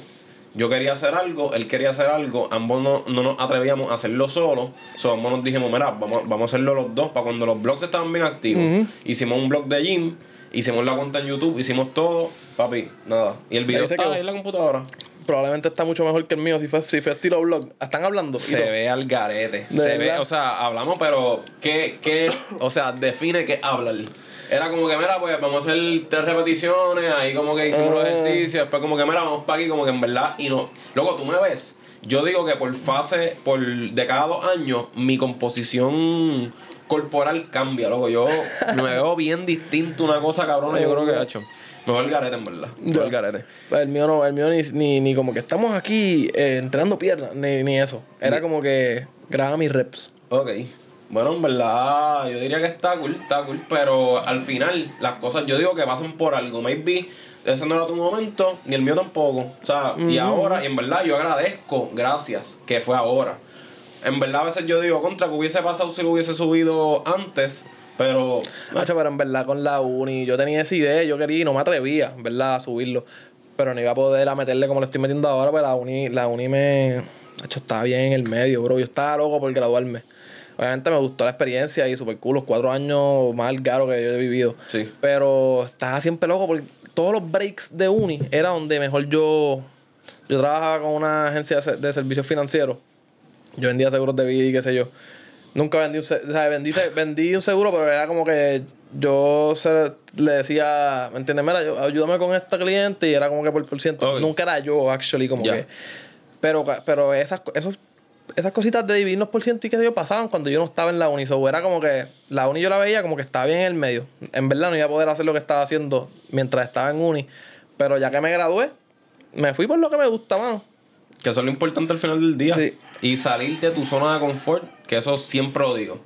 Yo quería hacer algo, él quería hacer algo, ambos no, no nos atrevíamos a hacerlo solos. So, ambos nos dijimos, mira, vamos, vamos a hacerlo los dos para cuando los blogs estaban bien activos. Hicimos un blog de gym, hicimos la cuenta en YouTube, hicimos todo, papi, nada. Y el video está ahí en la computadora. Probablemente está mucho mejor que el mío si fue, si fue estilo blog. ¿Están hablando? Se ve al garete. ¿De Se ve, o sea, hablamos, pero ¿qué, qué, o sea, define qué hablar? Era como que, mira, pues vamos a hacer tres repeticiones, ahí como que hicimos los Ah. ejercicios, después como que, mira, vamos para aquí, como que en verdad, y no. Luego, tú me ves, yo digo que por fase, por de cada dos años, mi composición corporal cambia, loco. Yo <laughs> me veo bien distinto, una cosa cabrona, yo creo que he hecho. Mejor el garete, en verdad. Mejor el garete. El mío no, el mío ni, ni, ni como que estamos aquí eh, entrenando piernas, ni, ni eso. Era como que graba mis reps. Ok. Bueno, en verdad, yo diría que está cool, está cool, pero al final las cosas yo digo que pasan por algo. Maybe ese no era tu momento, ni el mío tampoco. O sea, y ahora, y en verdad yo agradezco, gracias, que fue ahora. En verdad a veces yo digo, contra, que hubiese pasado si lo hubiese subido antes, pero... Macho, pero en verdad con la uni, yo tenía esa idea, yo quería y no me atrevía, en verdad, a subirlo. Pero no iba a poder a meterle como lo estoy metiendo ahora, pues la uni, la uni me. Macho, estaba bien en el medio, bro. Yo estaba loco por graduarme. Obviamente me gustó la experiencia y super cool, los cuatro años más largos que yo he vivido. Sí. Pero estaba siempre loco porque todos los breaks de uni era donde mejor yo. Yo trabajaba con una agencia de se- de servicios financieros. Yo vendía seguros de vida y qué sé yo. Nunca vendí un, o sea, vendí, <laughs> vendí un seguro, pero era como que yo se- le decía, ¿me entiendes? Mira, yo- ayúdame con esta cliente y era como que por por ciento. Nunca era yo, actually, como que. Pero, pero esas, esos, esas cositas de dividirnos por ciento y qué sé yo pasaban cuando yo no estaba en la uni. So, era como que la uni yo la veía como que estaba bien en el medio. En verdad no iba a poder hacer lo que estaba haciendo mientras estaba en uni. Pero ya que me gradué, me fui por lo que me gusta, mano. Que eso es lo importante al final del día. Sí. Y salir de tu zona de confort, que eso siempre lo digo.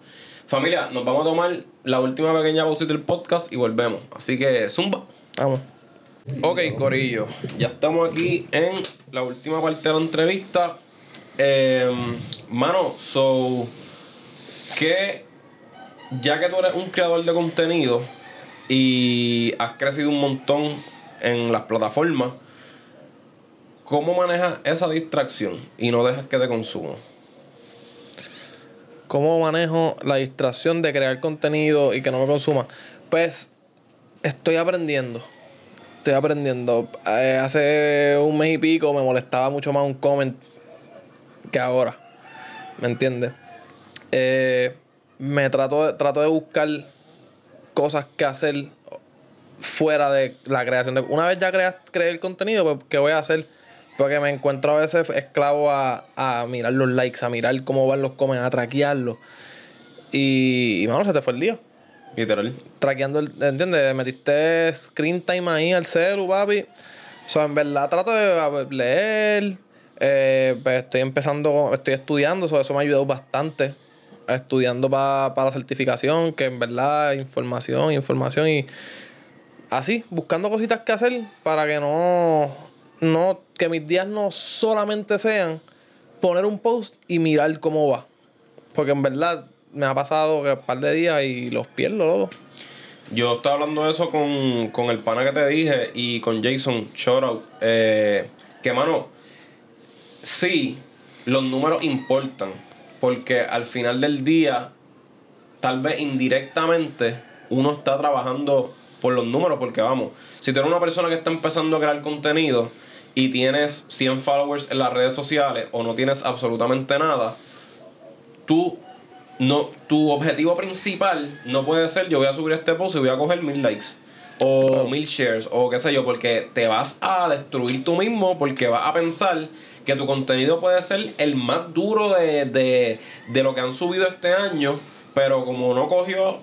Familia, nos vamos a tomar la última pequeña pausita del podcast y volvemos. Así que, zumba. Vamos. Ok, Corillo, ya estamos aquí en la última parte de la entrevista. Eh, mano, so, que ya que tú eres un creador de contenido y has crecido un montón en las plataformas, ¿cómo manejas esa distracción y no dejas que te consuma? ¿Cómo manejo la distracción de crear contenido y que no me consuma? Pues estoy aprendiendo. Estoy aprendiendo. Eh, hace un mes y pico me molestaba mucho más un comment que ahora. ¿Me entiendes? Eh, me trato de, trato de buscar cosas que hacer fuera de la creación. de- una vez ya creas, creé el contenido, pues, ¿qué voy a hacer? Porque me encuentro a veces esclavo a, a mirar los likes, a mirar cómo van los comments, a traquearlos. Y, y mano, se te fue el día. Literal. Traqueando, el, ¿entiendes? Metiste screen time ahí al celu, papi. O sea, en verdad trato de leer. Eh, pues estoy empezando, estoy estudiando, so, eso me ha ayudado bastante. Estudiando para la certificación, que en verdad información, información y así, buscando cositas que hacer para que no, no, que mis días no solamente sean poner un post y mirar cómo va. Porque en verdad me ha pasado un par de días y los pierdo, loco. Yo estaba hablando de eso con, con el pana que te dije y con Jason Shoutout. Eh, que, mano, sí, los números importan. Porque al final del día, tal vez indirectamente, uno está trabajando por los números. Porque, vamos, si tú eres una persona que está empezando a crear contenido y tienes 100 followers en las redes sociales o no tienes absolutamente nada, tú no, tu objetivo principal no puede ser yo voy a subir este post y voy a coger mil likes o mil shares o qué sé yo, porque te vas a destruir tú mismo porque vas a pensar que tu contenido puede ser el más duro de, de, de lo que han subido este año, pero como no cogió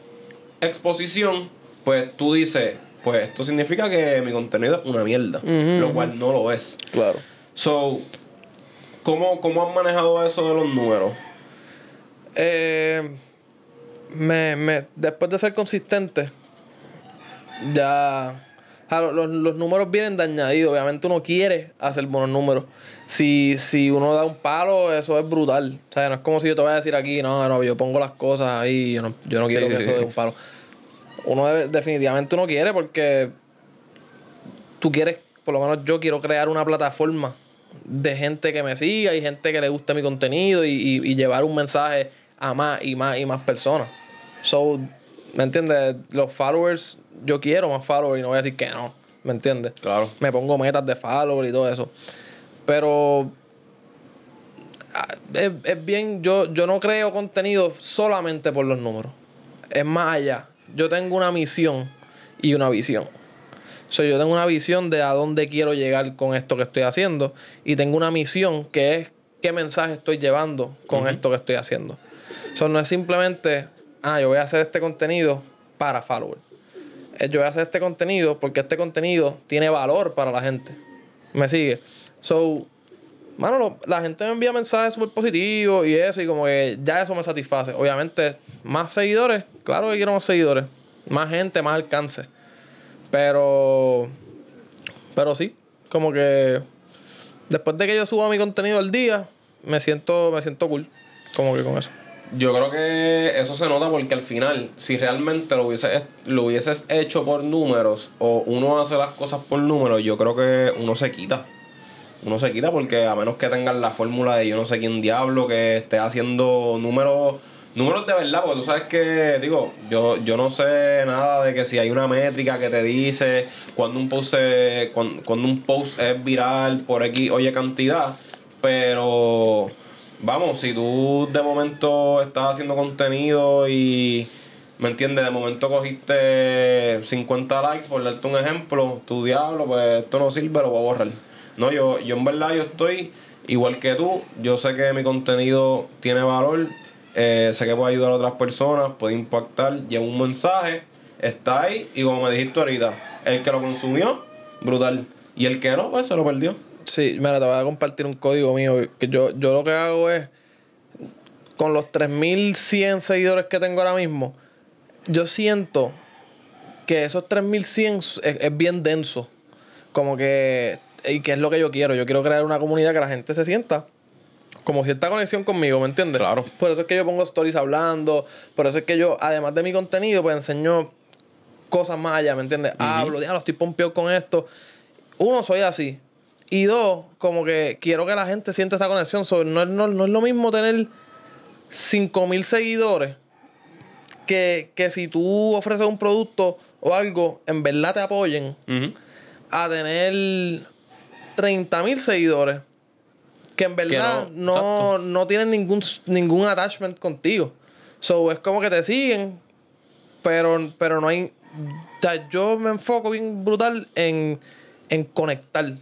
exposición, pues tú dices, pues esto significa que mi contenido es una mierda, lo cual no lo es. Claro. So, ¿cómo, ¿cómo has manejado eso de los números? Eh, me, me, después de ser consistente, ya los, los, números vienen de añadido. Obviamente uno quiere hacer buenos números. Si, si uno da un palo, eso es brutal. O sea, no es como si yo te voy a decir aquí, no, no, yo pongo las cosas ahí, yo no, yo no quiero que eso dé un palo. Uno definitivamente uno quiere porque tú quieres, por lo menos yo quiero crear una plataforma de gente que me siga y gente que le guste mi contenido y, y llevar un mensaje a más y más y más personas. So, ¿me entiendes? Los followers, yo quiero más followers y no voy a decir que no, ¿me entiendes? Claro. Me pongo metas de followers y todo eso. Pero ah, es, bien, yo, yo no creo contenido solamente por los números. Es más allá. Yo tengo una misión y una visión. So, yo tengo una visión de a dónde quiero llegar con esto que estoy haciendo. Y tengo una misión que es qué mensaje estoy llevando con esto que estoy haciendo. Eso no es simplemente, ah, yo voy a hacer este contenido para followers. Yo voy a hacer este contenido porque este contenido tiene valor para la gente. ¿Me sigue? So, mano, la gente me envía mensajes súper positivos y eso, y como que ya eso me satisface. Obviamente, más seguidores, claro que quiero más seguidores. Más gente, más alcance. Pero, pero sí, como que después de que yo suba mi contenido al día, me siento, me siento cool. Como que con eso. Yo creo que eso se nota porque al final, si realmente lo hubieses, lo hubieses hecho por números o uno hace las cosas por números, yo creo que uno se quita. Uno se quita porque a menos que tengan la fórmula de yo no sé quién diablo que esté haciendo números números de verdad, porque tú sabes que, digo, yo, yo no sé nada de que si hay una métrica que te dice cuando un post, cuando, cuando, un post es viral por aquí, oye cantidad, pero vamos, si tú de momento estás haciendo contenido y, ¿me entiendes? De momento cogiste 50 likes, por darte un ejemplo, tu diablo, pues esto no sirve, lo voy a borrar. No, yo, yo en verdad yo estoy igual que tú, yo sé que mi contenido tiene valor, eh, sé que puede ayudar a otras personas, puede impactar, lleva un mensaje, está ahí y como me dijiste ahorita, el que lo consumió, brutal. Y el que no, pues se lo perdió. Sí, mira, te voy a compartir un código mío. Que yo, yo lo que hago es, con los 3100 seguidores que tengo ahora mismo, yo siento que esos 3100 es, es bien denso. Como que, y que es lo que yo quiero. Yo quiero crear una comunidad que la gente se sienta como cierta conexión conmigo, ¿me entiendes? Claro. Por eso es que yo pongo stories hablando, por eso es que yo, además de mi contenido, pues enseño cosas más allá, ¿me entiendes? Hablo, diablo, estoy pompeado con esto. Uno, soy así. Y dos, como que quiero que la gente sienta esa conexión. no, es lo mismo tener 5000 seguidores que, que, si tú ofreces un producto o algo, en verdad te apoyen, a tener 30.000 seguidores que en verdad no, no, tienen ningún, ningún attachment contigo. So, es como que te siguen, pero, pero no hay. yo me enfoco bien brutal en, en conectar.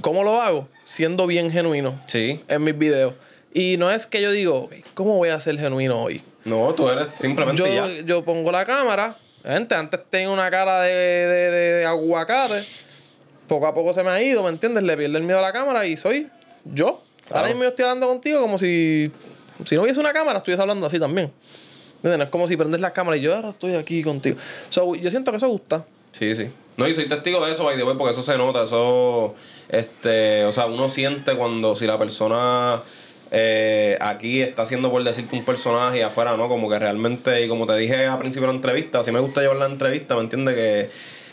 ¿Cómo lo hago? Siendo bien genuino. Sí. En mis videos. Y no es que yo digo, ¿cómo voy a ser genuino hoy? No, tú eres simplemente yo, ya. Yo pongo la cámara. Gente, antes tengo una cara de, de, de, aguacate. Poco a poco se me ha ido, ¿me entiendes? Le pierdo el miedo a la cámara y soy yo. Ahora mismo estoy hablando contigo como si. Si no hubiese una cámara, estuviese hablando así también. ¿Entiendes? No es como si prendes la cámara y yo ahora estoy aquí contigo. So, yo siento que eso gusta. Sí, sí. No, y soy testigo de eso, by the way, porque eso se nota, eso, este, o sea, uno siente cuando si la persona eh, aquí está haciendo por decirte un personaje afuera, ¿no? Como que realmente, y como te dije al principio de la entrevista, si me gusta llevar la entrevista, ¿me entiendes? Que,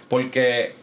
porque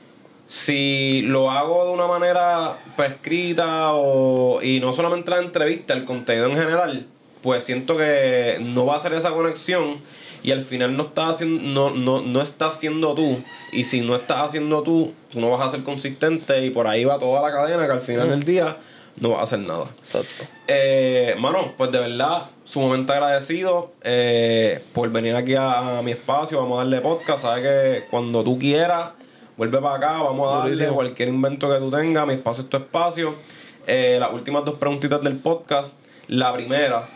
si lo hago de una manera prescrita o, y no solamente la entrevista, el contenido en general, pues siento que no va a ser esa conexión y al final no estás haciendo, no, no, no estás siendo tú. Y si no estás haciendo tú, tú no vas a ser consistente y por ahí va toda la cadena que al final del día no vas a hacer nada. Exacto. Eh, mano, pues de verdad, sumamente agradecido eh, por venir aquí a, mi espacio. Vamos a darle podcast. Sabes que cuando tú quieras, vuelve para acá. Vamos a darle cualquier invento que tú tengas. Mi espacio es tu espacio. Eh, las últimas dos preguntitas del podcast. La primera,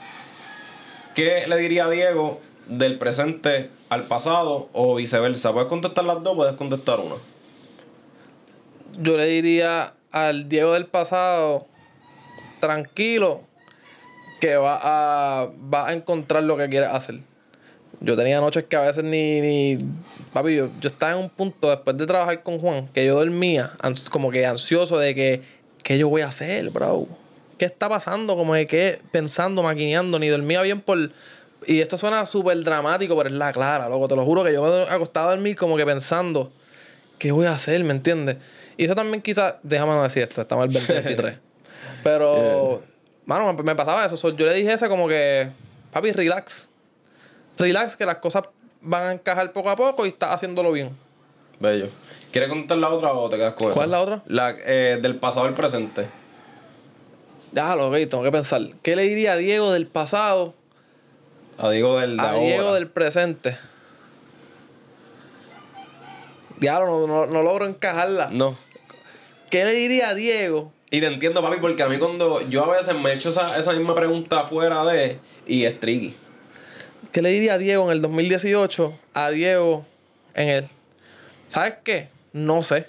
¿qué le diría a Diego del presente al pasado o viceversa. Puedes contestar las dos, puedes contestar una. Yo le diría al Diego del pasado, tranquilo, que va a, va a encontrar lo que quiere hacer. Yo tenía noches que a veces ni. ni papi, yo, yo estaba en un punto después de trabajar con Juan que yo dormía como que ansioso de que. ¿Qué yo voy a hacer, bro? ¿Qué está pasando? Como de que pensando, maquineando, ni dormía bien por. Y esto suena súper dramático, pero es la clara, loco. Te lo juro que yo me he acostado a dormir como que pensando, ¿qué voy a hacer? ¿Me entiendes? Y eso también quizás, déjame no decir esto, estamos en el 2023. pero, mano, me, pasaba eso. yo le dije esa como que, papi, relax. Relax, que las cosas van a encajar poco a poco y estás haciéndolo bien. Bello. ¿Quieres contar la otra o te quedas con ¿Cuál es la otra? La eh, del pasado al presente. Déjalo, ok, tengo que pensar. ¿Qué le diría a Diego del pasado? A Diego del A Diego del presente. Diablo, no, no, logro encajarla. No. ¿Qué le diría a Diego? Y te entiendo, papi, porque a mí cuando yo a veces me he hecho esa, esa misma pregunta fuera de... Y es tricky. ¿Qué le diría a Diego en el 2018 a Diego en el... ¿Sabes qué? No sé.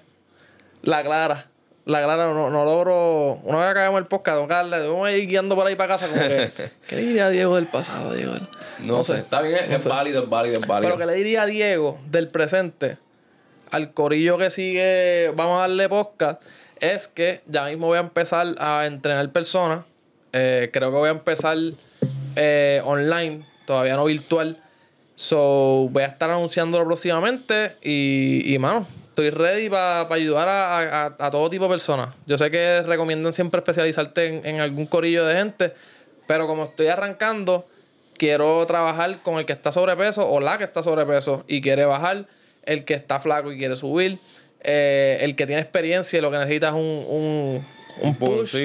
La clara. La clara no, no logro... Una vez acabemos el podcast, tengo que darle... Debo ir guiando por ahí para casa como que... <laughs> ¿Qué le diría a Diego del pasado, Diego? No, sé. Está bien, es, válido, es válido, es válido. Pero ¿qué le diría a Diego del presente al corillo que sigue, vamos a darle podcast, es que ya mismo voy a empezar a entrenar personas. Eh, creo que voy a empezar eh, online, todavía no virtual. So, voy a estar anunciándolo próximamente y, y mano, estoy ready para ayudar a, todo tipo de personas. Yo sé que recomiendan siempre especializarte en, en, algún corillo de gente, pero como estoy arrancando, quiero trabajar con el que está sobrepeso o la que está sobrepeso y quiere bajar el que está flaco y quiere subir, eh, el que tiene experiencia y lo que necesita es un, un, un push.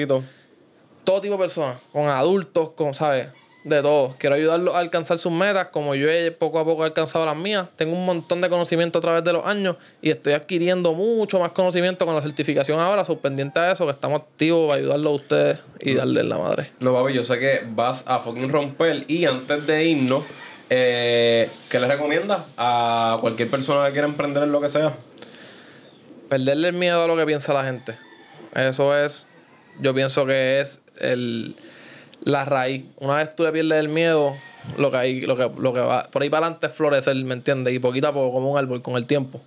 Todo tipo de personas, con adultos, con, ¿sabes? De todo. Quiero ayudarlos a alcanzar sus metas, como yo he poco a poco alcanzado las mías. Tengo un montón de conocimiento a través de los años y estoy adquiriendo mucho más conocimiento con la certificación ahora. Soy pendiente de eso, que estamos activos para ayudarlos a ustedes y darles la madre. No, papi, yo sé que vas a fucking romper. Y antes de irnos, eh, ¿Qué le recomiendas a cualquier persona que quiera emprender en lo que sea? Perderle el miedo a lo que piensa la gente. Eso es, yo pienso que es el, la raíz. Una vez tú le pierdes el miedo, lo que, hay, lo que, lo que va por ahí para adelante es florecer, ¿me entiendes? Y poquito a poco, como un árbol con el tiempo.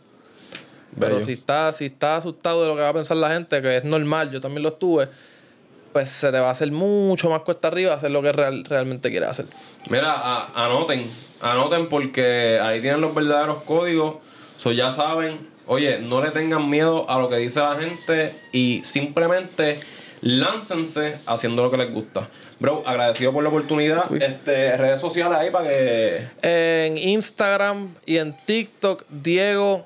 Pero si estás si está asustado de lo que va a pensar la gente, que es normal, yo también lo estuve, pues se te va a hacer mucho más cuesta arriba hacer lo que realmente quieres hacer. Mira, anoten, anoten porque ahí tienen los verdaderos códigos. So ya saben, oye, no le tengan miedo a lo que dice la gente y simplemente láncense haciendo lo que les gusta. Bro, agradecido por la oportunidad. Este, redes sociales ahí para que. En Instagram y en TikTok, Diego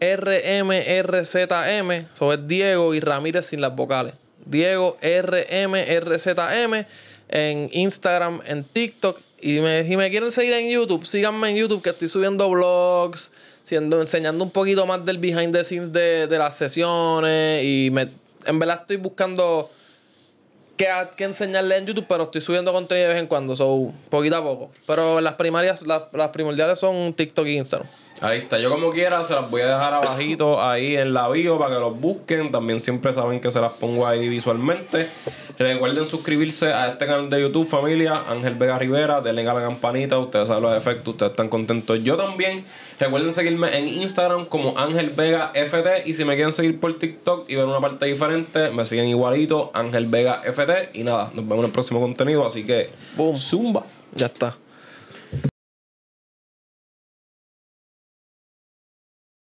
RMRZM. Es Diego y Ramírez sin las vocales. Diego RMRZM en Instagram, en TikTok. Y me, si me quieren seguir en YouTube, síganme en YouTube que estoy subiendo vlogs, siendo, enseñando un poquito más del behind the scenes de, las sesiones. Y me, en verdad estoy buscando qué, qué enseñarle en YouTube, pero estoy subiendo contenido de vez en cuando, so, poquito a poco. Pero las primarias, las, las primordiales son TikTok e Instagram. Ahí está, yo como quiera se las voy a dejar abajito ahí en la bio para que los busquen. También siempre saben que se las pongo ahí visualmente. Recuerden suscribirse a este canal de YouTube, familia. Ángel Vega Rivera, denle a la campanita, ustedes saben los efectos, ustedes están contentos. Yo también. Recuerden seguirme en Instagram como Ángel Vega FT. Y si me quieren seguir por TikTok y ver una parte diferente, me siguen igualito, Ángel Vega FT. Y nada, nos vemos en el próximo contenido. Así que, boom, zumba. Ya está.